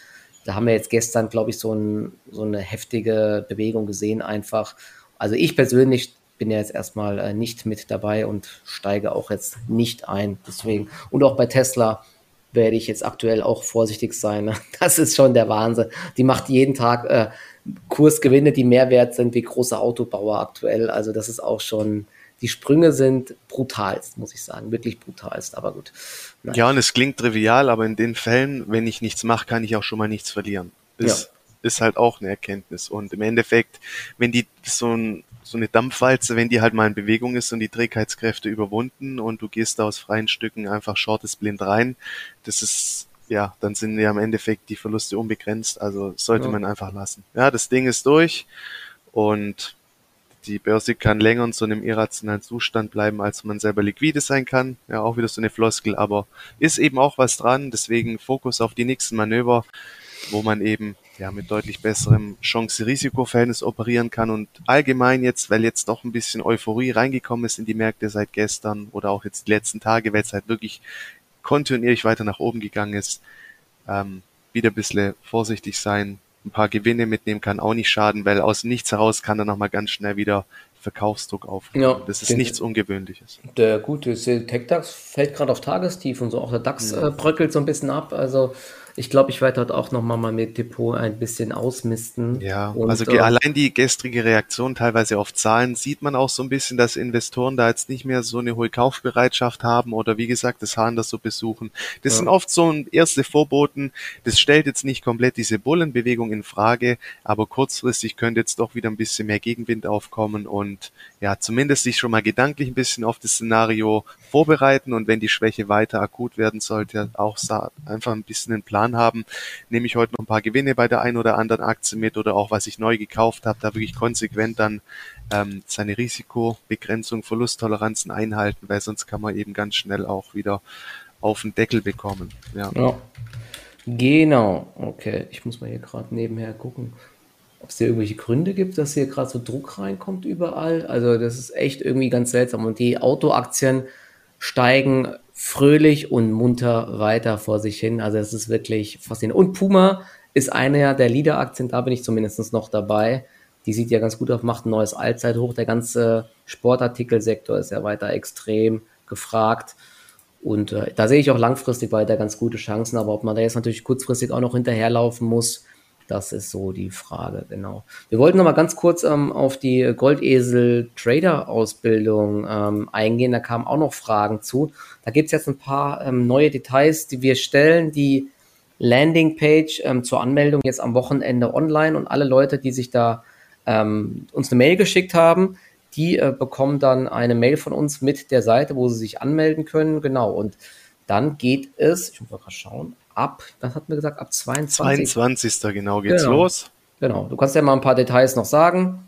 da haben wir jetzt gestern, glaube ich, so, ein, so eine heftige Bewegung gesehen einfach. Also ich persönlich bin ja jetzt erstmal äh, nicht mit dabei und steige auch jetzt nicht ein. Deswegen. Und auch bei Tesla werde ich jetzt aktuell auch vorsichtig sein. Das ist schon der Wahnsinn. Die macht jeden Tag äh, Kursgewinne, die mehr wert sind wie große Autobauer aktuell. Also das ist auch schon, die Sprünge sind brutalst, muss ich sagen. Wirklich brutalst, aber gut. Nein. Ja, und es klingt trivial, aber in den Fällen, wenn ich nichts mache, kann ich auch schon mal nichts verlieren. Ist, ja. ist halt auch eine Erkenntnis. Und im Endeffekt, wenn die so ein so eine Dampfwalze, wenn die halt mal in Bewegung ist und die Trägheitskräfte überwunden und du gehst da aus freien Stücken einfach shortest blind rein, das ist, ja, dann sind ja im Endeffekt die Verluste unbegrenzt, also sollte ja. man einfach lassen. Ja, das Ding ist durch und die Börse kann länger in so einem irrationalen Zustand bleiben, als man selber liquide sein kann. Ja, auch wieder so eine Floskel, aber ist eben auch was dran, deswegen Fokus auf die nächsten Manöver, wo man eben ja, mit deutlich besserem Chance-Risiko-Verhältnis operieren kann. Und allgemein jetzt, weil jetzt doch ein bisschen Euphorie reingekommen ist in die Märkte seit gestern oder auch jetzt die letzten Tage, weil es halt wirklich kontinuierlich weiter nach oben gegangen ist, ähm, wieder ein bisschen vorsichtig sein, ein paar Gewinne mitnehmen kann auch nicht schaden, weil aus nichts heraus kann dann nochmal ganz schnell wieder Verkaufsdruck aufkommen. Ja, das ist den, nichts Ungewöhnliches. Der gute Tech-DAX fällt gerade auf Tagestief und so, auch der DAX ja. äh, bröckelt so ein bisschen ab, also ich glaube, ich werde dort auch nochmal mal mit Depot ein bisschen ausmisten. Ja, und, also äh, allein die gestrige Reaktion teilweise auf Zahlen sieht man auch so ein bisschen, dass Investoren da jetzt nicht mehr so eine hohe Kaufbereitschaft haben oder wie gesagt, das Hahn das so besuchen. Das ja. sind oft so erste Vorboten. Das stellt jetzt nicht komplett diese Bullenbewegung in Frage, aber kurzfristig könnte jetzt doch wieder ein bisschen mehr Gegenwind aufkommen und ja, zumindest sich schon mal gedanklich ein bisschen auf das Szenario vorbereiten und wenn die Schwäche weiter akut werden sollte, auch einfach ein bisschen einen Plan haben. Nehme ich heute noch ein paar Gewinne bei der einen oder anderen Aktie mit oder auch was ich neu gekauft habe, da wirklich konsequent dann ähm, seine Risikobegrenzung, Verlusttoleranzen einhalten, weil sonst kann man eben ganz schnell auch wieder auf den Deckel bekommen. Ja. ja. Genau, okay. Ich muss mal hier gerade nebenher gucken ob es hier irgendwelche Gründe gibt, dass hier gerade so Druck reinkommt überall. Also das ist echt irgendwie ganz seltsam. Und die Autoaktien steigen fröhlich und munter weiter vor sich hin. Also es ist wirklich faszinierend. Und Puma ist einer der Leader-Aktien, da bin ich zumindest noch dabei. Die sieht ja ganz gut auf, macht ein neues Allzeithoch. Der ganze Sportartikelsektor ist ja weiter extrem gefragt. Und äh, da sehe ich auch langfristig weiter ganz gute Chancen. Aber ob man da jetzt natürlich kurzfristig auch noch hinterherlaufen muss, das ist so die Frage, genau. Wir wollten noch mal ganz kurz ähm, auf die Goldesel-Trader-Ausbildung ähm, eingehen. Da kamen auch noch Fragen zu. Da gibt es jetzt ein paar ähm, neue Details, die wir stellen. Die Landingpage ähm, zur Anmeldung jetzt am Wochenende online und alle Leute, die sich da ähm, uns eine Mail geschickt haben, die äh, bekommen dann eine Mail von uns mit der Seite, wo sie sich anmelden können. Genau. Und dann geht es, ich muss mal schauen, ab, was hat mir gesagt, ab 22. 22. genau geht's genau. los. Genau. Du kannst ja mal ein paar Details noch sagen,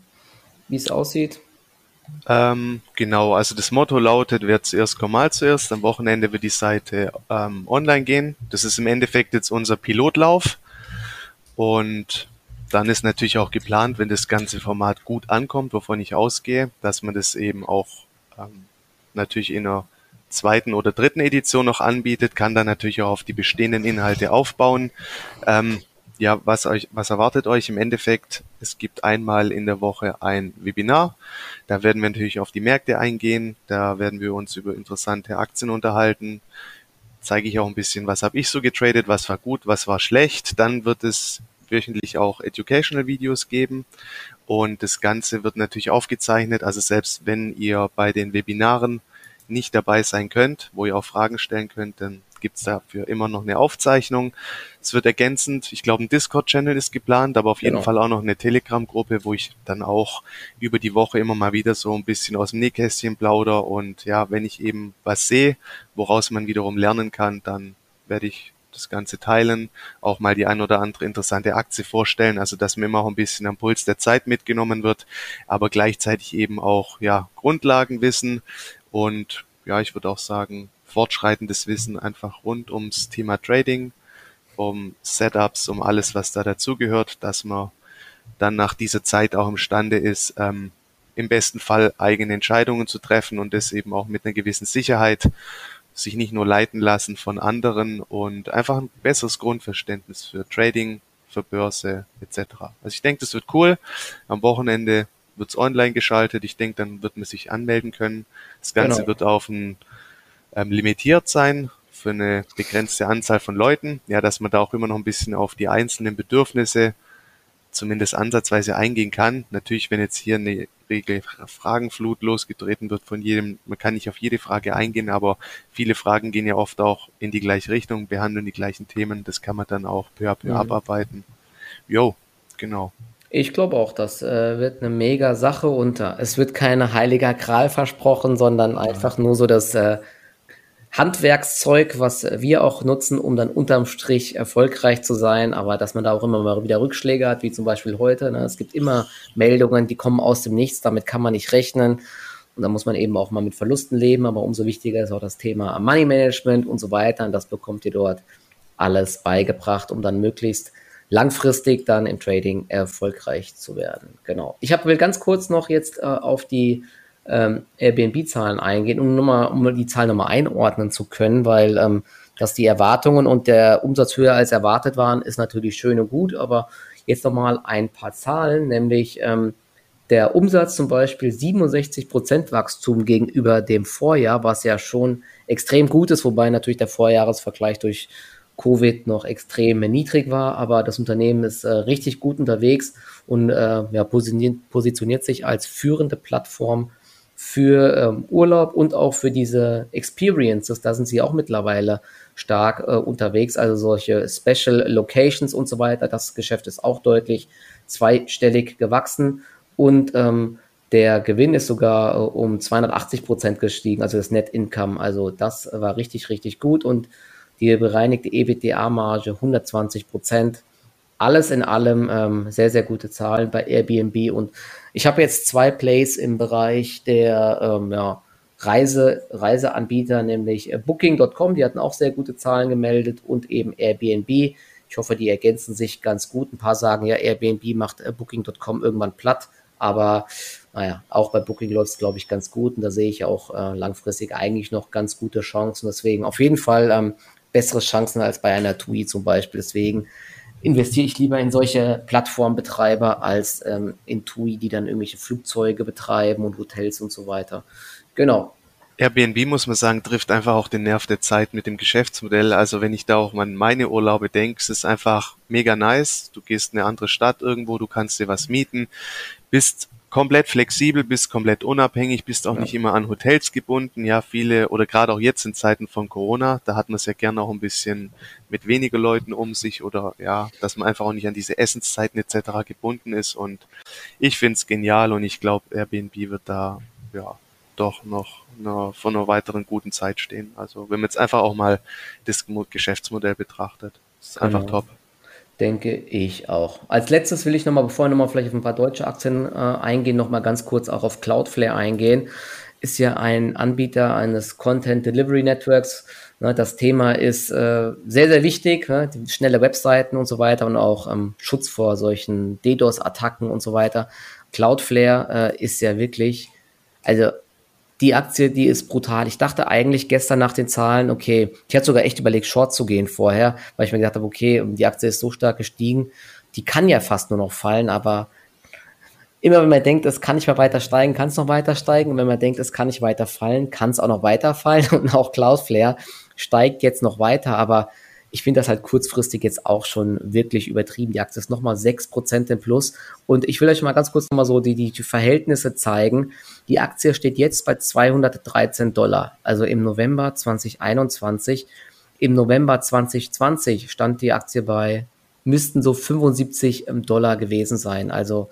wie es aussieht. Ähm, genau, also das Motto lautet, wer zuerst kommt, mal zuerst. Am Wochenende wird die Seite ähm, online gehen. Das ist im Endeffekt jetzt unser Pilotlauf. Und dann ist natürlich auch geplant, wenn das ganze Format gut ankommt, wovon ich ausgehe, dass man das eben auch ähm, natürlich in einer zweiten oder dritten Edition noch anbietet, kann dann natürlich auch auf die bestehenden Inhalte aufbauen. Ähm, ja, was euch, was erwartet euch im Endeffekt? Es gibt einmal in der Woche ein Webinar. Da werden wir natürlich auf die Märkte eingehen. Da werden wir uns über interessante Aktien unterhalten. Zeige ich auch ein bisschen, was habe ich so getradet, was war gut, was war schlecht. Dann wird es wöchentlich auch Educational Videos geben. Und das Ganze wird natürlich aufgezeichnet. Also selbst wenn ihr bei den Webinaren nicht dabei sein könnt, wo ihr auch Fragen stellen könnt, dann gibt's dafür immer noch eine Aufzeichnung. Es wird ergänzend, ich glaube, ein Discord-Channel ist geplant, aber auf jeden genau. Fall auch noch eine Telegram-Gruppe, wo ich dann auch über die Woche immer mal wieder so ein bisschen aus dem Nähkästchen plauder und ja, wenn ich eben was sehe, woraus man wiederum lernen kann, dann werde ich das Ganze teilen, auch mal die ein oder andere interessante Aktie vorstellen, also dass mir immer auch ein bisschen am Puls der Zeit mitgenommen wird, aber gleichzeitig eben auch ja Grundlagenwissen und ja, ich würde auch sagen, fortschreitendes Wissen einfach rund ums Thema Trading, um Setups, um alles, was da dazugehört, dass man dann nach dieser Zeit auch imstande ist, ähm, im besten Fall eigene Entscheidungen zu treffen und das eben auch mit einer gewissen Sicherheit, sich nicht nur leiten lassen von anderen und einfach ein besseres Grundverständnis für Trading, für Börse etc. Also ich denke, das wird cool. Am Wochenende wird's online geschaltet. Ich denke, dann wird man sich anmelden können. Das Ganze genau. wird auf ein ähm, limitiert sein für eine begrenzte Anzahl von Leuten, ja, dass man da auch immer noch ein bisschen auf die einzelnen Bedürfnisse zumindest ansatzweise eingehen kann. Natürlich, wenn jetzt hier eine Regel Fragenflut losgetreten wird von jedem, man kann nicht auf jede Frage eingehen, aber viele Fragen gehen ja oft auch in die gleiche Richtung, behandeln die gleichen Themen, das kann man dann auch peu à peu mhm. abarbeiten. Jo, genau. Ich glaube auch, das äh, wird eine mega Sache äh, es wird keine heiliger Kral versprochen, sondern einfach nur so das äh, Handwerkszeug, was wir auch nutzen, um dann unterm Strich erfolgreich zu sein, aber dass man da auch immer mal wieder Rückschläge hat, wie zum Beispiel heute. Ne? Es gibt immer Meldungen, die kommen aus dem Nichts, damit kann man nicht rechnen. Und da muss man eben auch mal mit Verlusten leben, aber umso wichtiger ist auch das Thema Money Management und so weiter. Und das bekommt ihr dort alles beigebracht, um dann möglichst langfristig dann im Trading erfolgreich zu werden. Genau. Ich habe will ganz kurz noch jetzt äh, auf die ähm, Airbnb-Zahlen eingehen, um, mal, um die Zahlen nochmal einordnen zu können, weil ähm, dass die Erwartungen und der Umsatz höher als erwartet waren, ist natürlich schön und gut, aber jetzt nochmal ein paar Zahlen, nämlich ähm, der Umsatz zum Beispiel 67% Wachstum gegenüber dem Vorjahr, was ja schon extrem gut ist, wobei natürlich der Vorjahresvergleich durch Covid noch extrem niedrig war, aber das Unternehmen ist äh, richtig gut unterwegs und äh, ja, positioniert, positioniert sich als führende Plattform für ähm, Urlaub und auch für diese Experiences. Da sind sie auch mittlerweile stark äh, unterwegs, also solche Special Locations und so weiter. Das Geschäft ist auch deutlich zweistellig gewachsen und ähm, der Gewinn ist sogar äh, um 280 Prozent gestiegen, also das Net Income. Also das war richtig, richtig gut und die bereinigte EBITDA-Marge 120 Prozent alles in allem ähm, sehr, sehr gute Zahlen bei Airbnb. Und ich habe jetzt zwei Plays im Bereich der ähm, ja, Reise, Reiseanbieter, nämlich äh, Booking.com, die hatten auch sehr gute Zahlen gemeldet und eben Airbnb. Ich hoffe, die ergänzen sich ganz gut. Ein paar sagen ja, Airbnb macht äh, Booking.com irgendwann platt, aber naja, auch bei Booking läuft es, glaube ich, ganz gut und da sehe ich auch äh, langfristig eigentlich noch ganz gute Chancen. Deswegen auf jeden Fall ähm, bessere Chancen als bei einer TUI zum Beispiel. Deswegen investiere ich lieber in solche Plattformbetreiber als ähm, in TUI, die dann irgendwelche Flugzeuge betreiben und Hotels und so weiter. Genau. Airbnb muss man sagen, trifft einfach auch den Nerv der Zeit mit dem Geschäftsmodell. Also wenn ich da auch mal an meine Urlaube denke, es ist einfach mega nice. Du gehst in eine andere Stadt irgendwo, du kannst dir was mieten, bist komplett flexibel, bist komplett unabhängig, bist auch ja. nicht immer an Hotels gebunden. Ja, viele oder gerade auch jetzt in Zeiten von Corona, da hat man es ja gerne auch ein bisschen mit weniger Leuten um sich oder ja, dass man einfach auch nicht an diese Essenszeiten etc. gebunden ist. Und ich finde es genial und ich glaube, Airbnb wird da ja doch noch eine, von einer weiteren guten Zeit stehen. Also wenn man jetzt einfach auch mal das Geschäftsmodell betrachtet, ist einfach genau. top. Denke ich auch. Als letztes will ich nochmal, bevor wir nochmal vielleicht auf ein paar deutsche Aktien äh, eingehen, nochmal ganz kurz auch auf Cloudflare eingehen. Ist ja ein Anbieter eines Content Delivery Networks. Ne, das Thema ist äh, sehr, sehr wichtig. Ne, schnelle Webseiten und so weiter und auch ähm, Schutz vor solchen DDoS-Attacken und so weiter. Cloudflare äh, ist ja wirklich, also die Aktie, die ist brutal. Ich dachte eigentlich gestern nach den Zahlen, okay, ich hatte sogar echt überlegt, Short zu gehen vorher, weil ich mir gedacht habe, okay, die Aktie ist so stark gestiegen, die kann ja fast nur noch fallen, aber immer wenn man denkt, es kann nicht mehr weiter steigen, kann es noch weiter steigen. Und wenn man denkt, es kann nicht weiter fallen, kann es auch noch weiter fallen. Und auch Cloudflare steigt jetzt noch weiter, aber ich finde das halt kurzfristig jetzt auch schon wirklich übertrieben. Die Aktie ist nochmal 6% im Plus. Und ich will euch mal ganz kurz nochmal so die, die, die Verhältnisse zeigen. Die Aktie steht jetzt bei 213 Dollar, also im November 2021. Im November 2020 stand die Aktie bei, müssten so 75 Dollar gewesen sein. Also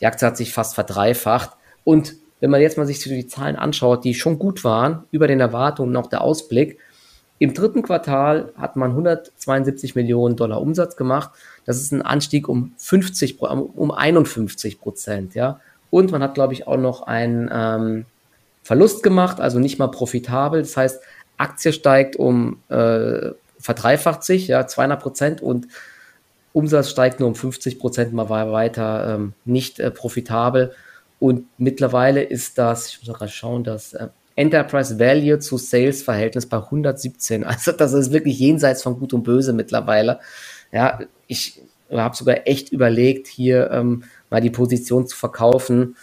die Aktie hat sich fast verdreifacht. Und wenn man jetzt mal sich die Zahlen anschaut, die schon gut waren, über den Erwartungen noch der Ausblick, im dritten Quartal hat man 172 Millionen Dollar Umsatz gemacht. Das ist ein Anstieg um 50, um 51 Prozent, ja. Und man hat, glaube ich, auch noch einen ähm, Verlust gemacht, also nicht mal profitabel. Das heißt, Aktie steigt um, äh, verdreifacht sich, ja, 200 Prozent und Umsatz steigt nur um 50 Prozent mal weiter ähm, nicht äh, profitabel. Und mittlerweile ist das, ich muss mal schauen, das äh, Enterprise Value zu Sales Verhältnis bei 117. Also das ist wirklich jenseits von Gut und Böse mittlerweile. Ja, ich habe sogar echt überlegt, hier ähm, mal die Position zu verkaufen.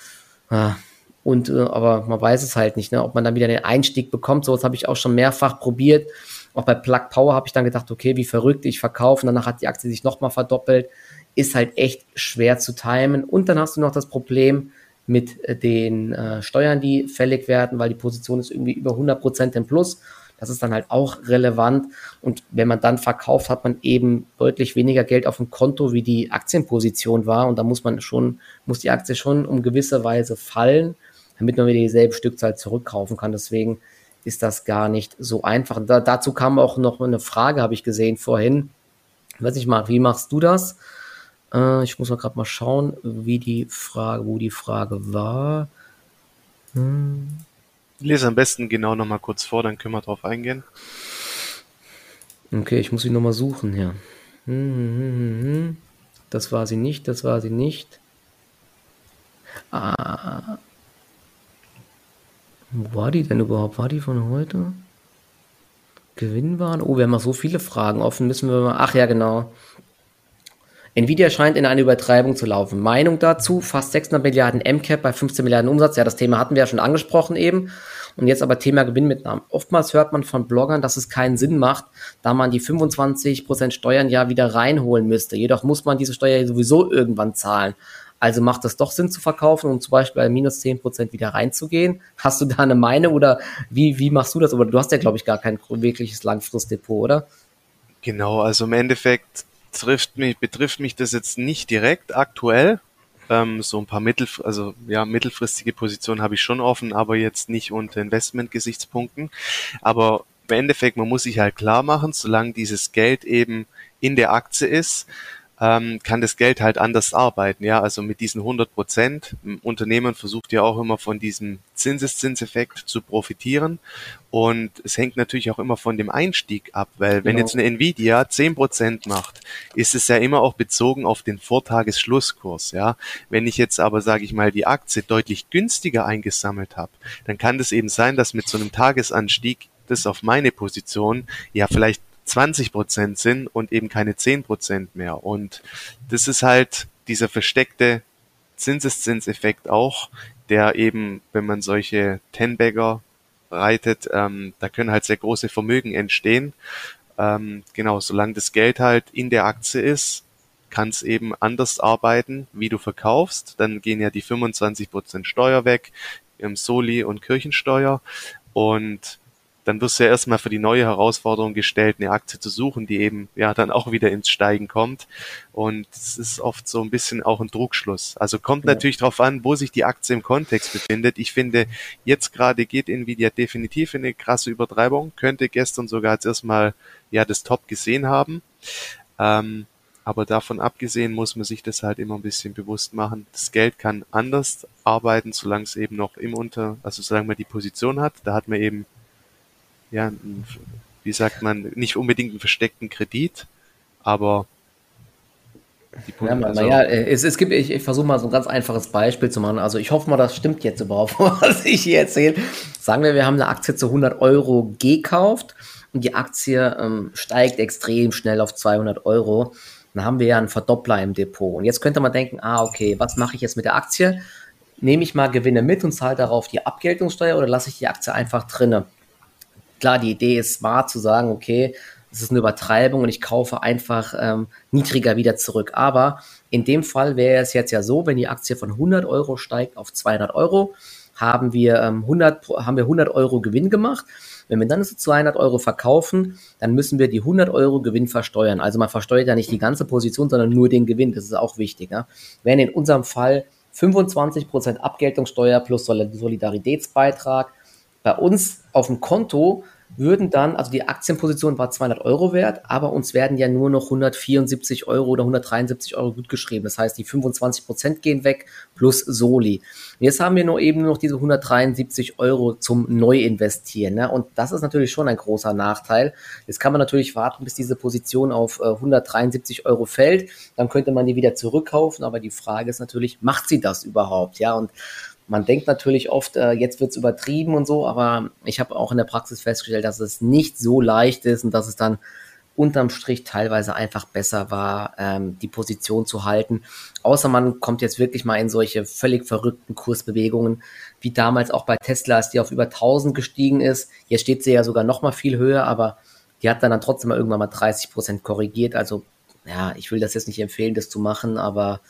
Ja, und äh, aber man weiß es halt nicht, ne, ob man dann wieder den Einstieg bekommt. So, habe ich auch schon mehrfach probiert. Auch bei Plug Power habe ich dann gedacht, okay, wie verrückt, ich verkaufe. Und danach hat die Aktie sich nochmal verdoppelt. Ist halt echt schwer zu timen. Und dann hast du noch das Problem, mit äh, den äh, Steuern, die fällig werden, weil die Position ist irgendwie über 100 Prozent im Plus. Das ist dann halt auch relevant. Und wenn man dann verkauft, hat man eben deutlich weniger Geld auf dem Konto, wie die Aktienposition war. Und da muss man schon, muss die Aktie schon um gewisse Weise fallen, damit man wieder dieselbe Stückzahl zurückkaufen kann. Deswegen ist das gar nicht so einfach. Da, dazu kam auch noch eine Frage, habe ich gesehen vorhin. Weiß ich mal, wie machst du das? Äh, ich muss mal gerade mal schauen, wie die Frage, wo die Frage war. Hm. Lese am besten genau nochmal kurz vor, dann können wir drauf eingehen. Okay, ich muss sie nochmal suchen hier. Hm, hm, hm, das war sie nicht, das war sie nicht. Ah. Wo war die denn überhaupt? War die von heute? Gewinnbaren? Oh, wir haben noch so viele Fragen offen. Müssen wir mal. Ach ja, genau. Nvidia scheint in eine Übertreibung zu laufen. Meinung dazu, fast 600 Milliarden MCAP bei 15 Milliarden Umsatz. Ja, das Thema hatten wir ja schon angesprochen eben. Und jetzt aber Thema Gewinnmitnahmen. Oftmals hört man von Bloggern, dass es keinen Sinn macht, da man die 25% Steuern ja wieder reinholen müsste. Jedoch muss man diese Steuer sowieso irgendwann zahlen. Also macht es doch Sinn zu verkaufen und zum Beispiel bei minus 10% wieder reinzugehen? Hast du da eine Meinung oder wie, wie machst du das? Aber du hast ja, glaube ich, gar kein wirkliches Langfristdepot, oder? Genau, also im Endeffekt trifft mich, betrifft mich das jetzt nicht direkt aktuell. Ähm, so ein paar mittel, also ja, mittelfristige Positionen habe ich schon offen, aber jetzt nicht unter Investmentgesichtspunkten. Aber im Endeffekt, man muss sich halt klar machen, solange dieses Geld eben in der Aktie ist, ähm, kann das Geld halt anders arbeiten. Ja, also mit diesen 100 Prozent. Unternehmen versucht ja auch immer von diesem Zinseszinseffekt zu profitieren. Und es hängt natürlich auch immer von dem Einstieg ab, weil wenn genau. jetzt eine Nvidia 10 Prozent macht, ist es ja immer auch bezogen auf den Vortagesschlusskurs. Ja, wenn ich jetzt aber, sage ich mal, die Aktie deutlich günstiger eingesammelt habe, dann kann das eben sein, dass mit so einem Tagesanstieg das auf meine Position ja vielleicht 20 Prozent sind und eben keine 10 Prozent mehr. Und das ist halt dieser versteckte Zinseszinseffekt auch, der eben, wenn man solche Ten-Bagger reitet, ähm, da können halt sehr große Vermögen entstehen. Ähm, genau, solange das Geld halt in der Aktie ist, kann es eben anders arbeiten, wie du verkaufst. Dann gehen ja die 25 Prozent Steuer weg, im Soli- und Kirchensteuer. Und dann wirst du ja erstmal für die neue Herausforderung gestellt, eine Aktie zu suchen, die eben ja dann auch wieder ins Steigen kommt. Und es ist oft so ein bisschen auch ein Druckschluss. Also kommt ja. natürlich darauf an, wo sich die Aktie im Kontext befindet. Ich finde, jetzt gerade geht Nvidia definitiv in eine krasse Übertreibung, könnte gestern sogar jetzt erstmal ja das Top gesehen haben. Ähm, aber davon abgesehen muss man sich das halt immer ein bisschen bewusst machen. Das Geld kann anders arbeiten, solange es eben noch im Unter, also solange man die Position hat. Da hat man eben, ja, wie sagt man, nicht unbedingt einen versteckten Kredit, aber die ja, also, ja, es, es gibt, ich, ich versuche mal so ein ganz einfaches Beispiel zu machen. Also ich hoffe mal, das stimmt jetzt überhaupt, was ich hier erzähle. Sagen wir, wir haben eine Aktie zu 100 Euro gekauft und die Aktie ähm, steigt extrem schnell auf 200 Euro. Dann haben wir ja einen Verdoppler im Depot. Und jetzt könnte man denken, ah, okay, was mache ich jetzt mit der Aktie? Nehme ich mal Gewinne mit und zahle darauf die Abgeltungssteuer oder lasse ich die Aktie einfach drinne? Klar, die Idee ist smart zu sagen, okay, das ist eine Übertreibung und ich kaufe einfach ähm, niedriger wieder zurück. Aber in dem Fall wäre es jetzt ja so, wenn die Aktie von 100 Euro steigt auf 200 Euro, haben wir, ähm, 100, haben wir 100 Euro Gewinn gemacht. Wenn wir dann zu 200 Euro verkaufen, dann müssen wir die 100 Euro Gewinn versteuern. Also man versteuert ja nicht die ganze Position, sondern nur den Gewinn. Das ist auch wichtig. Ja? Wären in unserem Fall 25% Abgeltungssteuer plus Solidaritätsbeitrag bei uns auf dem Konto würden dann, also die Aktienposition war 200 Euro wert, aber uns werden ja nur noch 174 Euro oder 173 Euro gutgeschrieben. Das heißt, die 25 Prozent gehen weg plus Soli. Und jetzt haben wir nur eben nur noch diese 173 Euro zum Neuinvestieren. Ne? Und das ist natürlich schon ein großer Nachteil. Jetzt kann man natürlich warten, bis diese Position auf äh, 173 Euro fällt. Dann könnte man die wieder zurückkaufen. Aber die Frage ist natürlich, macht sie das überhaupt? Ja, und man denkt natürlich oft, äh, jetzt wird's übertrieben und so, aber ich habe auch in der Praxis festgestellt, dass es nicht so leicht ist und dass es dann unterm Strich teilweise einfach besser war, ähm, die Position zu halten. Außer man kommt jetzt wirklich mal in solche völlig verrückten Kursbewegungen, wie damals auch bei Tesla, als die auf über 1000 gestiegen ist. Jetzt steht sie ja sogar noch mal viel höher, aber die hat dann, dann trotzdem mal irgendwann mal 30 Prozent korrigiert. Also ja, ich will das jetzt nicht empfehlen, das zu machen, aber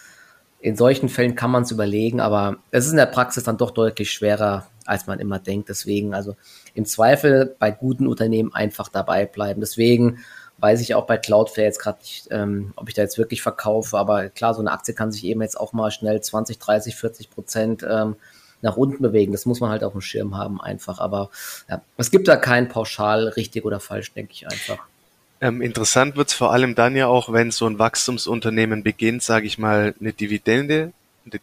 in solchen Fällen kann man es überlegen, aber es ist in der Praxis dann doch deutlich schwerer, als man immer denkt. Deswegen, also im Zweifel bei guten Unternehmen einfach dabei bleiben. Deswegen weiß ich auch bei Cloudflare jetzt gerade nicht, ähm, ob ich da jetzt wirklich verkaufe. Aber klar, so eine Aktie kann sich eben jetzt auch mal schnell 20, 30, 40 Prozent ähm, nach unten bewegen. Das muss man halt auf dem Schirm haben einfach. Aber ja, es gibt da kein pauschal richtig oder falsch, denke ich einfach. Ähm, interessant wird's vor allem dann ja auch, wenn so ein Wachstumsunternehmen beginnt, sage ich mal, eine Dividende, eine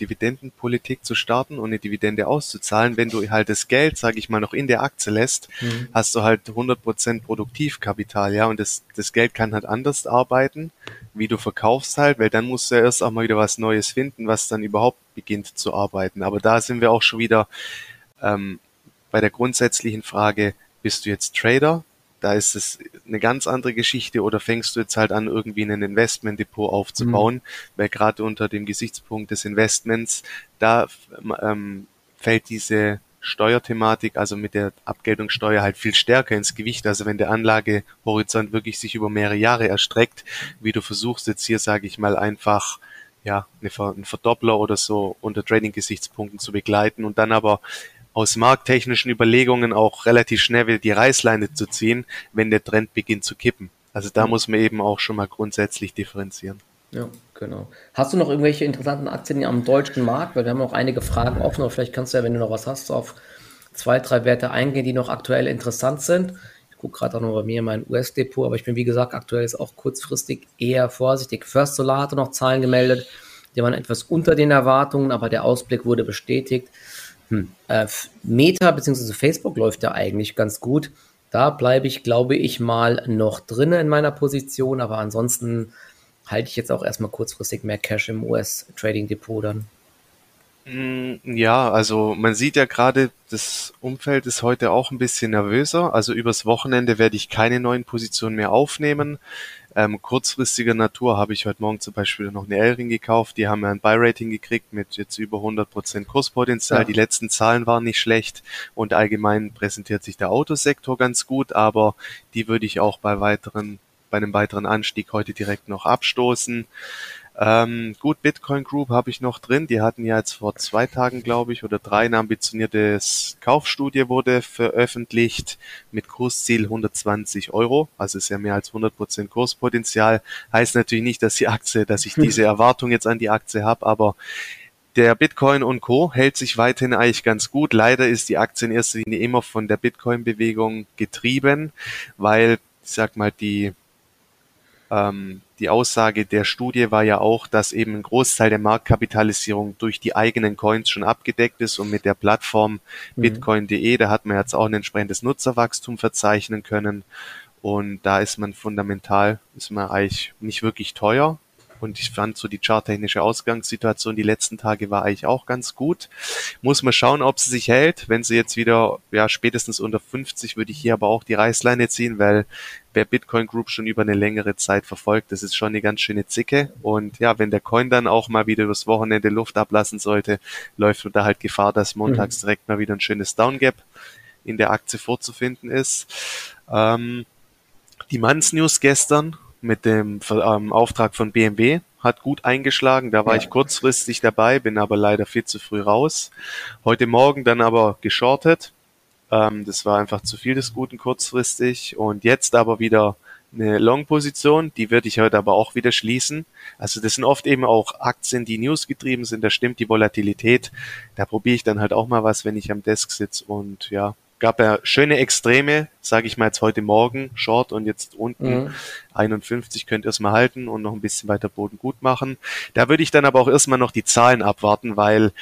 Dividendenpolitik zu starten und eine Dividende auszuzahlen. Wenn du halt das Geld, sage ich mal, noch in der Aktie lässt, mhm. hast du halt 100% Produktivkapital, ja, und das, das Geld kann halt anders arbeiten, wie du verkaufst halt, weil dann musst du ja erst auch mal wieder was Neues finden, was dann überhaupt beginnt zu arbeiten. Aber da sind wir auch schon wieder ähm, bei der grundsätzlichen Frage, bist du jetzt Trader da ist es eine ganz andere Geschichte oder fängst du jetzt halt an, irgendwie ein Investmentdepot aufzubauen, mhm. weil gerade unter dem Gesichtspunkt des Investments, da ähm, fällt diese Steuerthematik, also mit der Abgeltungssteuer halt viel stärker ins Gewicht. Also wenn der Anlagehorizont wirklich sich über mehrere Jahre erstreckt, wie du versuchst jetzt hier, sage ich mal, einfach ja, einen Verdoppler oder so unter Trading-Gesichtspunkten zu begleiten und dann aber aus markttechnischen Überlegungen auch relativ schnell wieder die Reißleine zu ziehen, wenn der Trend beginnt zu kippen. Also da muss man eben auch schon mal grundsätzlich differenzieren. Ja, genau. Hast du noch irgendwelche interessanten Aktien am deutschen Markt? Weil wir haben auch einige Fragen offen, aber vielleicht kannst du ja, wenn du noch was hast, auf zwei, drei Werte eingehen, die noch aktuell interessant sind. Ich gucke gerade auch noch bei mir in mein US-Depot, aber ich bin wie gesagt aktuell ist auch kurzfristig eher vorsichtig. First Solar hatte noch Zahlen gemeldet, die waren etwas unter den Erwartungen, aber der Ausblick wurde bestätigt. Hm. Äh, Meta bzw. Facebook läuft ja eigentlich ganz gut. Da bleibe ich, glaube ich, mal noch drin in meiner Position, aber ansonsten halte ich jetzt auch erstmal kurzfristig mehr Cash im US-Trading-Depot dann. Hm, ja, also man sieht ja gerade, das Umfeld ist heute auch ein bisschen nervöser. Also übers Wochenende werde ich keine neuen Positionen mehr aufnehmen. Ähm, kurzfristiger Natur habe ich heute Morgen zum Beispiel noch eine L-Ring gekauft. Die haben ja ein Buy-Rating gekriegt mit jetzt über 100% Kurspotenzial. Ja. Die letzten Zahlen waren nicht schlecht und allgemein präsentiert sich der Autosektor ganz gut, aber die würde ich auch bei weiteren, bei einem weiteren Anstieg heute direkt noch abstoßen. Ähm, gut, Bitcoin Group habe ich noch drin. Die hatten ja jetzt vor zwei Tagen, glaube ich, oder drei eine ambitioniertes Kaufstudie wurde veröffentlicht mit Kursziel 120 Euro. Also ist ja mehr als 100 Prozent Kurspotenzial. Heißt natürlich nicht, dass die Aktie, dass ich diese Erwartung jetzt an die Aktie habe, aber der Bitcoin und Co. hält sich weiterhin eigentlich ganz gut. Leider ist die Aktie in erster Linie immer von der Bitcoin-Bewegung getrieben, weil, ich sag mal, die ähm, die Aussage der Studie war ja auch, dass eben ein Großteil der Marktkapitalisierung durch die eigenen Coins schon abgedeckt ist und mit der Plattform mhm. bitcoin.de, da hat man jetzt auch ein entsprechendes Nutzerwachstum verzeichnen können. Und da ist man fundamental, ist man eigentlich nicht wirklich teuer. Und ich fand so die charttechnische Ausgangssituation die letzten Tage war eigentlich auch ganz gut. Muss man schauen, ob sie sich hält. Wenn sie jetzt wieder, ja, spätestens unter 50 würde ich hier aber auch die Reißleine ziehen, weil wer Bitcoin Group schon über eine längere Zeit verfolgt, das ist schon eine ganz schöne Zicke. Und ja, wenn der Coin dann auch mal wieder übers Wochenende Luft ablassen sollte, läuft man da halt Gefahr, dass montags mhm. direkt mal wieder ein schönes Downgap in der Aktie vorzufinden ist. Ähm, die Manns News gestern mit dem ähm, Auftrag von BMW hat gut eingeschlagen. Da war ja. ich kurzfristig dabei, bin aber leider viel zu früh raus. Heute Morgen dann aber geschortet. Ähm, das war einfach zu viel des Guten kurzfristig. Und jetzt aber wieder eine Long-Position, die würde ich heute aber auch wieder schließen. Also das sind oft eben auch Aktien, die News getrieben sind, da stimmt die Volatilität. Da probiere ich dann halt auch mal was, wenn ich am Desk sitze und ja, gab ja schöne Extreme, sage ich mal jetzt heute Morgen, Short und jetzt unten mhm. 51 könnt ihr erstmal halten und noch ein bisschen weiter Boden gut machen. Da würde ich dann aber auch erstmal noch die Zahlen abwarten, weil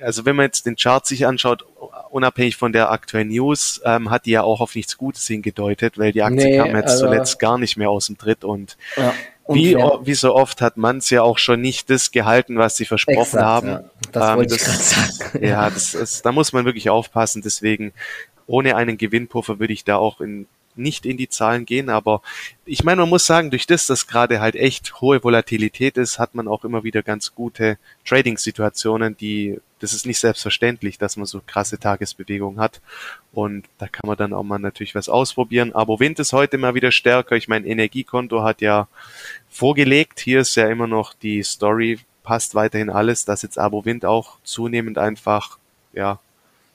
also wenn man jetzt den Chart sich anschaut, unabhängig von der aktuellen News, ähm, hat die ja auch auf nichts Gutes hingedeutet, weil die Aktie nee, kam jetzt also, zuletzt gar nicht mehr aus dem Tritt und ja, wie, wie so oft hat man es ja auch schon nicht das gehalten, was sie versprochen Exakt, haben. Ja. Das ähm, wollte das, ich gerade sagen. Ja, das, das, da muss man wirklich aufpassen. Deswegen ohne einen Gewinnpuffer würde ich da auch in, nicht in die Zahlen gehen, aber ich meine, man muss sagen, durch das, dass gerade halt echt hohe Volatilität ist, hat man auch immer wieder ganz gute Trading-Situationen, die, das ist nicht selbstverständlich, dass man so krasse Tagesbewegungen hat. Und da kann man dann auch mal natürlich was ausprobieren, aber Wind ist heute mal wieder stärker, ich meine, Energiekonto hat ja vorgelegt, hier ist ja immer noch die Story, passt weiterhin alles, dass jetzt Abo Wind auch zunehmend einfach, ja,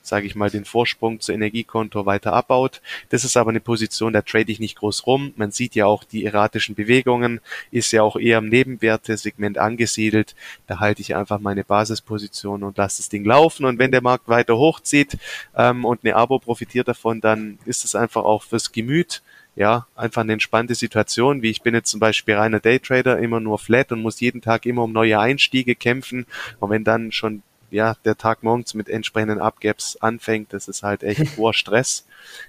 sage ich mal, den Vorsprung zu Energiekonto weiter abbaut. Das ist aber eine Position, da trade ich nicht groß rum. Man sieht ja auch die erratischen Bewegungen, ist ja auch eher im Nebenwertesegment angesiedelt. Da halte ich einfach meine Basisposition und lasse das Ding laufen. Und wenn der Markt weiter hochzieht ähm, und eine Abo profitiert davon, dann ist es einfach auch fürs Gemüt ja, einfach eine entspannte Situation, wie ich bin jetzt zum Beispiel reiner Daytrader, immer nur flat und muss jeden Tag immer um neue Einstiege kämpfen. Und wenn dann schon ja, der Tag morgens mit entsprechenden Upgaps anfängt, das ist halt echt hoher Stress.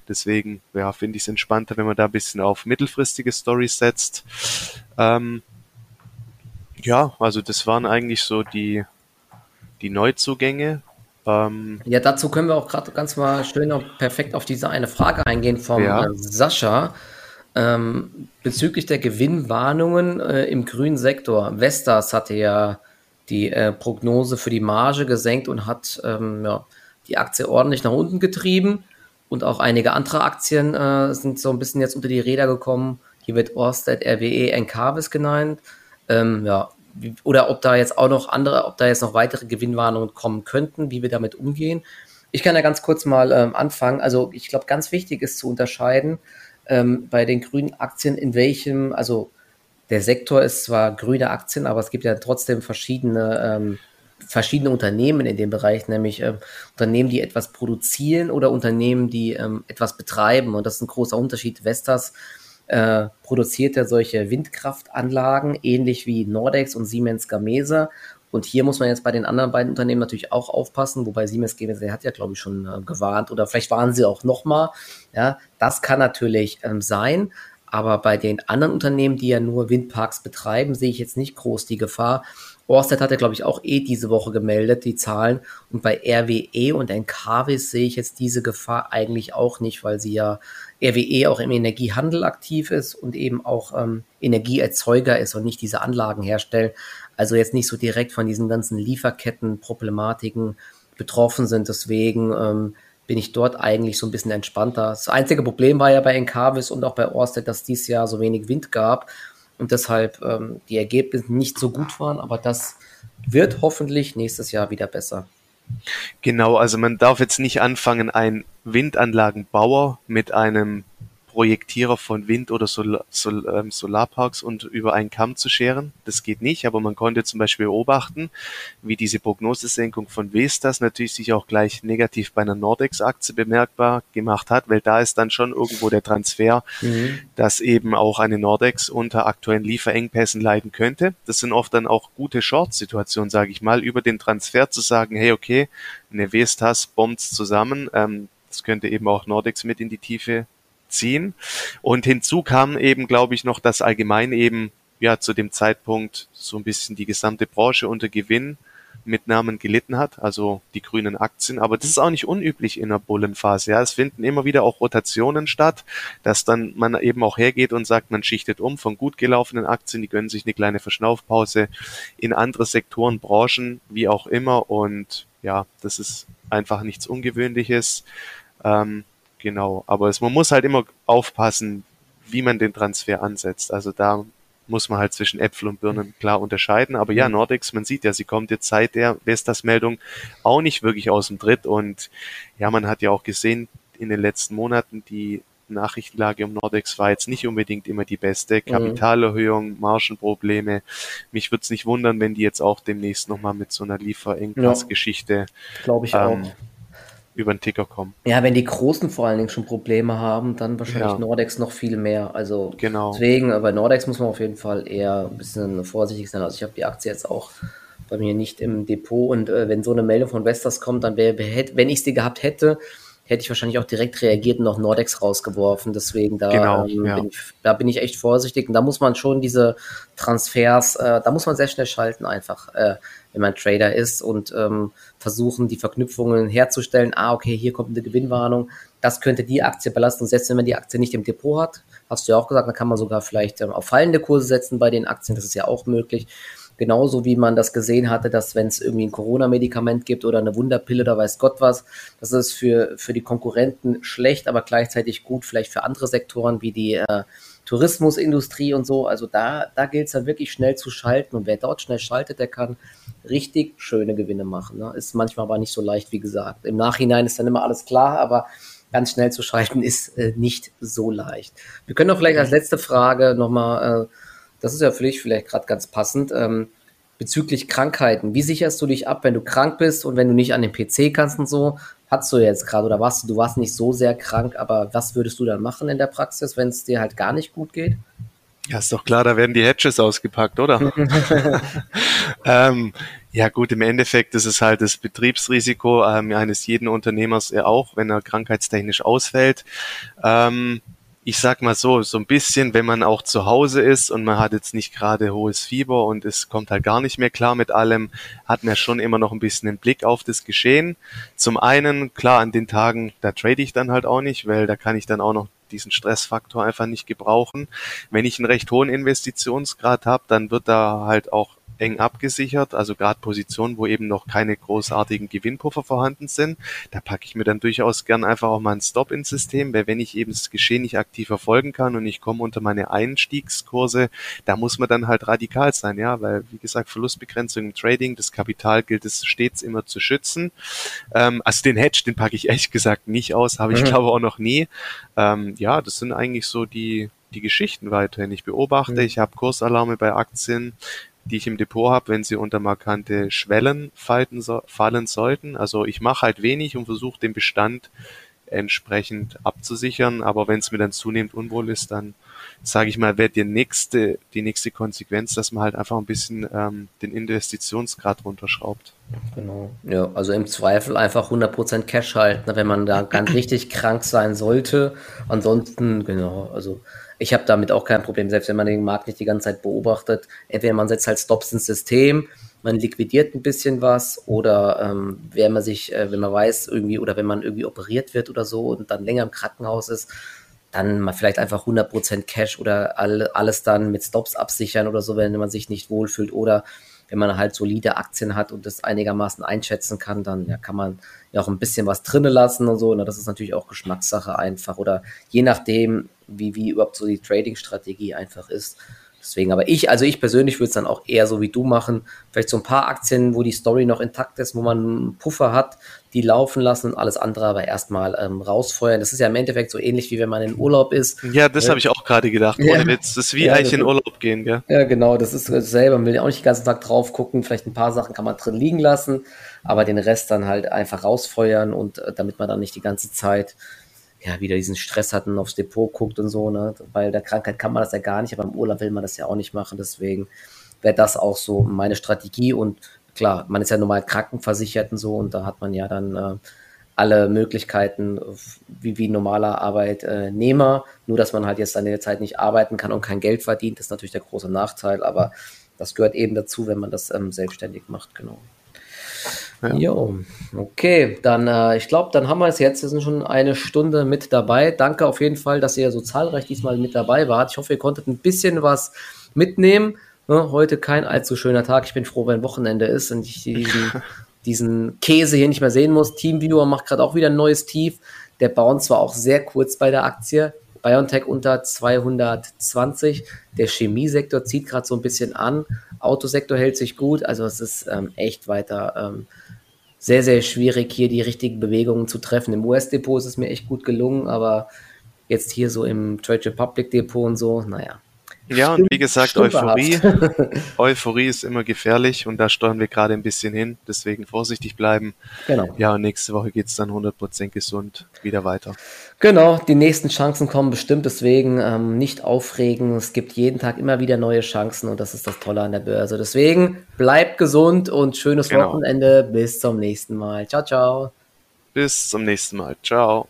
Deswegen, ja, finde ich es entspannter, wenn man da ein bisschen auf mittelfristige Stories setzt. Ähm, ja, also das waren eigentlich so die, die Neuzugänge. Ähm, ja, dazu können wir auch gerade ganz mal schön und perfekt auf diese eine Frage eingehen vom ja. Äh, Sascha. Ähm, bezüglich der Gewinnwarnungen äh, im grünen Sektor. Vestas hatte ja die äh, Prognose für die Marge gesenkt und hat ähm, ja, die Aktie ordentlich nach unten getrieben. Und auch einige andere Aktien äh, sind so ein bisschen jetzt unter die Räder gekommen. Hier wird Orsted, RWE, Encarvis genannt. Ähm, ja, oder ob da jetzt auch noch andere, ob da jetzt noch weitere Gewinnwarnungen kommen könnten, wie wir damit umgehen. Ich kann ja ganz kurz mal ähm, anfangen. Also ich glaube, ganz wichtig ist zu unterscheiden ähm, bei den grünen Aktien, in welchem, also der Sektor ist zwar grüne Aktien, aber es gibt ja trotzdem verschiedene, ähm, verschiedene Unternehmen in dem Bereich, nämlich ähm, Unternehmen, die etwas produzieren oder Unternehmen, die ähm, etwas betreiben. Und das ist ein großer Unterschied. Vestas äh, produziert ja solche Windkraftanlagen, ähnlich wie Nordex und Siemens Gamesa. Und hier muss man jetzt bei den anderen beiden Unternehmen natürlich auch aufpassen, wobei Siemens Gamesa hat ja, glaube ich, schon äh, gewarnt oder vielleicht waren sie auch nochmal. Ja, das kann natürlich ähm, sein. Aber bei den anderen Unternehmen, die ja nur Windparks betreiben, sehe ich jetzt nicht groß die Gefahr. Orsted hat ja, glaube ich, auch eh diese Woche gemeldet, die Zahlen. Und bei RWE und Encarvis sehe ich jetzt diese Gefahr eigentlich auch nicht, weil sie ja RWE auch im Energiehandel aktiv ist und eben auch ähm, Energieerzeuger ist und nicht diese Anlagen herstellt. Also jetzt nicht so direkt von diesen ganzen Lieferkettenproblematiken betroffen sind. Deswegen ähm, bin ich dort eigentlich so ein bisschen entspannter. Das einzige Problem war ja bei Encarvis und auch bei Orsted, dass dies Jahr so wenig Wind gab und deshalb ähm, die Ergebnisse nicht so gut waren, aber das wird hoffentlich nächstes Jahr wieder besser. Genau, also man darf jetzt nicht anfangen, ein Windanlagenbauer mit einem Projektierer von Wind- oder Sol Sol ähm, Solarparks und über einen Kamm zu scheren. Das geht nicht, aber man konnte zum Beispiel beobachten, wie diese Prognosesenkung von Vestas natürlich sich auch gleich negativ bei einer Nordex-Aktie bemerkbar gemacht hat, weil da ist dann schon irgendwo der Transfer, mhm. dass eben auch eine Nordex unter aktuellen Lieferengpässen leiden könnte. Das sind oft dann auch gute Short-Situationen, sage ich mal, über den Transfer zu sagen, hey, okay, eine Vestas bombt zusammen, ähm, das könnte eben auch Nordex mit in die Tiefe ziehen. Und hinzu kam eben, glaube ich, noch, dass allgemein eben ja zu dem Zeitpunkt so ein bisschen die gesamte Branche unter Gewinnmitnahmen gelitten hat, also die grünen Aktien. Aber das ist auch nicht unüblich in der Bullenphase. Ja, es finden immer wieder auch Rotationen statt, dass dann man eben auch hergeht und sagt, man schichtet um von gut gelaufenen Aktien, die gönnen sich eine kleine Verschnaufpause in andere Sektoren, Branchen, wie auch immer. Und ja, das ist einfach nichts Ungewöhnliches. Ähm, Genau, aber es, man muss halt immer aufpassen, wie man den Transfer ansetzt. Also da muss man halt zwischen Äpfel und Birnen klar unterscheiden. Aber ja, mhm. Nordex, man sieht ja, sie kommt jetzt seit der Vestas-Meldung auch nicht wirklich aus dem Tritt. Und ja, man hat ja auch gesehen in den letzten Monaten, die Nachrichtenlage um Nordex war jetzt nicht unbedingt immer die beste. Mhm. Kapitalerhöhung, Margenprobleme. Mich würde es nicht wundern, wenn die jetzt auch demnächst nochmal mit so einer Lieferengpassgeschichte ja, glaube ich ähm, auch über den Ticker kommen. Ja, wenn die Großen vor allen Dingen schon Probleme haben, dann wahrscheinlich ja. Nordex noch viel mehr. Also genau. deswegen, bei Nordex muss man auf jeden Fall eher ein bisschen vorsichtig sein. Also ich habe die Aktie jetzt auch bei mir nicht im Depot und äh, wenn so eine Meldung von Vestas kommt, dann wäre, wenn ich sie gehabt hätte, hätte ich wahrscheinlich auch direkt reagiert und noch Nordex rausgeworfen. Deswegen da, genau, ähm, ja. bin ich, da bin ich echt vorsichtig. Und da muss man schon diese Transfers, äh, da muss man sehr schnell schalten einfach, äh, wenn man Trader ist und ähm, versuchen, die Verknüpfungen herzustellen. Ah, okay, hier kommt eine Gewinnwarnung. Das könnte die Aktie belasten. Selbst wenn man die Aktie nicht im Depot hat, hast du ja auch gesagt, dann kann man sogar vielleicht ähm, auf fallende Kurse setzen bei den Aktien. Das ist ja auch möglich. Genauso wie man das gesehen hatte, dass wenn es irgendwie ein Corona-Medikament gibt oder eine Wunderpille oder weiß Gott was, das ist für, für die Konkurrenten schlecht, aber gleichzeitig gut vielleicht für andere Sektoren wie die äh, Tourismusindustrie und so. Also da, da gilt es dann wirklich schnell zu schalten und wer dort schnell schaltet, der kann richtig schöne Gewinne machen. Ne? Ist manchmal aber nicht so leicht, wie gesagt. Im Nachhinein ist dann immer alles klar, aber ganz schnell zu schalten ist äh, nicht so leicht. Wir können doch vielleicht als letzte Frage nochmal äh, das ist ja für dich vielleicht gerade ganz passend, ähm, bezüglich Krankheiten. Wie sicherst du dich ab, wenn du krank bist und wenn du nicht an den PC kannst und so? Hast du jetzt gerade oder warst du, du warst nicht so sehr krank, aber was würdest du dann machen in der Praxis, wenn es dir halt gar nicht gut geht? Ja, ist doch klar, da werden die Hedges ausgepackt, oder? ähm, ja gut, im Endeffekt ist es halt das Betriebsrisiko ähm, eines jeden Unternehmers ja auch, wenn er krankheitstechnisch ausfällt. Ähm, ich sag mal so, so ein bisschen, wenn man auch zu Hause ist und man hat jetzt nicht gerade hohes Fieber und es kommt halt gar nicht mehr klar mit allem, hat man schon immer noch ein bisschen einen Blick auf das Geschehen. Zum einen, klar, an den Tagen, da trade ich dann halt auch nicht, weil da kann ich dann auch noch diesen Stressfaktor einfach nicht gebrauchen. Wenn ich einen recht hohen Investitionsgrad habe, dann wird da halt auch eng abgesichert, also gerade Positionen, wo eben noch keine großartigen Gewinnpuffer vorhanden sind. Da packe ich mir dann durchaus gern einfach auch mal ein Stop ins System, weil wenn ich eben das Geschehen nicht aktiv verfolgen kann und ich komme unter meine Einstiegskurse, da muss man dann halt radikal sein, ja, weil wie gesagt, Verlustbegrenzung im Trading, das Kapital gilt es stets immer zu schützen. Ähm, also den Hedge, den packe ich ehrlich gesagt nicht aus, habe ich mhm. glaube auch noch nie. Ähm, ja, das sind eigentlich so die die Geschichten weiterhin. Ich beobachte, mhm. ich habe Kursalarme bei Aktien, die ich im Depot habe, wenn sie unter markante Schwellen fallen, fallen sollten. Also ich mache halt wenig und versuche den Bestand entsprechend abzusichern. Aber wenn es mir dann zunehmend unwohl ist, dann sage ich mal, wäre die nächste, die nächste Konsequenz, dass man halt einfach ein bisschen ähm, den Investitionsgrad runterschraubt. Genau. Ja, also im Zweifel einfach 100% Cash halten, wenn man da ganz richtig krank sein sollte. Ansonsten, genau, also ich habe damit auch kein Problem, selbst wenn man den Markt nicht die ganze Zeit beobachtet. Entweder man setzt halt Stops ins System, man liquidiert ein bisschen was oder ähm, wenn man sich, äh, wenn man weiß irgendwie oder wenn man irgendwie operiert wird oder so und dann länger im Krankenhaus ist, dann mal vielleicht einfach 100% Cash oder all, alles dann mit Stops absichern oder so, wenn man sich nicht wohlfühlt oder wenn man halt solide Aktien hat und das einigermaßen einschätzen kann, dann ja, kann man ja auch ein bisschen was drinnen lassen und so. Und das ist natürlich auch Geschmackssache einfach oder je nachdem, wie, wie überhaupt so die Trading-Strategie einfach ist. deswegen, aber ich, also ich persönlich würde es dann auch eher so wie du machen. Vielleicht so ein paar Aktien, wo die Story noch intakt ist, wo man einen Puffer hat, die laufen lassen und alles andere aber erstmal ähm, rausfeuern. Das ist ja im Endeffekt so ähnlich wie wenn man in Urlaub ist. Ja, das äh, habe ich auch gerade gedacht. Ohne ja. Witz. Das ist wie ja, eigentlich in Urlaub gehen, gell? Ja, genau. Das ist dasselbe. Man will ja auch nicht den ganzen Tag drauf gucken. Vielleicht ein paar Sachen kann man drin liegen lassen, aber den Rest dann halt einfach rausfeuern und äh, damit man dann nicht die ganze Zeit ja, wieder diesen Stress hatten, aufs Depot guckt und so, ne? Weil der Krankheit kann man das ja gar nicht, aber im Urlaub will man das ja auch nicht machen. Deswegen wäre das auch so meine Strategie. Und klar, man ist ja normal krankenversichert und so und da hat man ja dann äh, alle Möglichkeiten wie, wie normaler Arbeitnehmer. Nur, dass man halt jetzt seine Zeit nicht arbeiten kann und kein Geld verdient, ist natürlich der große Nachteil, aber das gehört eben dazu, wenn man das ähm, selbstständig macht, genau. Ja. Jo, okay, dann äh, ich glaube, dann haben wir es jetzt. Wir sind schon eine Stunde mit dabei. Danke auf jeden Fall, dass ihr so zahlreich diesmal mit dabei wart. Ich hoffe, ihr konntet ein bisschen was mitnehmen. Ne, heute kein allzu schöner Tag. Ich bin froh, wenn Wochenende ist und ich diesen, diesen Käse hier nicht mehr sehen muss. Teamviewer macht gerade auch wieder ein neues Tief. Der Bounce war auch sehr kurz bei der Aktie. BioNTech unter 220. Der Chemiesektor zieht gerade so ein bisschen an. Autosektor hält sich gut. Also es ist ähm, echt weiter ähm, sehr, sehr schwierig, hier die richtigen Bewegungen zu treffen. Im US-Depot ist es mir echt gut gelungen, aber jetzt hier so im Trade Republic Depot und so, naja, ja, und wie gesagt, Euphorie, Euphorie ist immer gefährlich und da steuern wir gerade ein bisschen hin. Deswegen vorsichtig bleiben. Genau. Ja, und nächste Woche geht es dann 100% gesund wieder weiter. Genau, die nächsten Chancen kommen bestimmt. Deswegen ähm, nicht aufregen. Es gibt jeden Tag immer wieder neue Chancen und das ist das Tolle an der Börse. Deswegen bleibt gesund und schönes genau. Wochenende. Bis zum nächsten Mal. Ciao, ciao. Bis zum nächsten Mal. Ciao.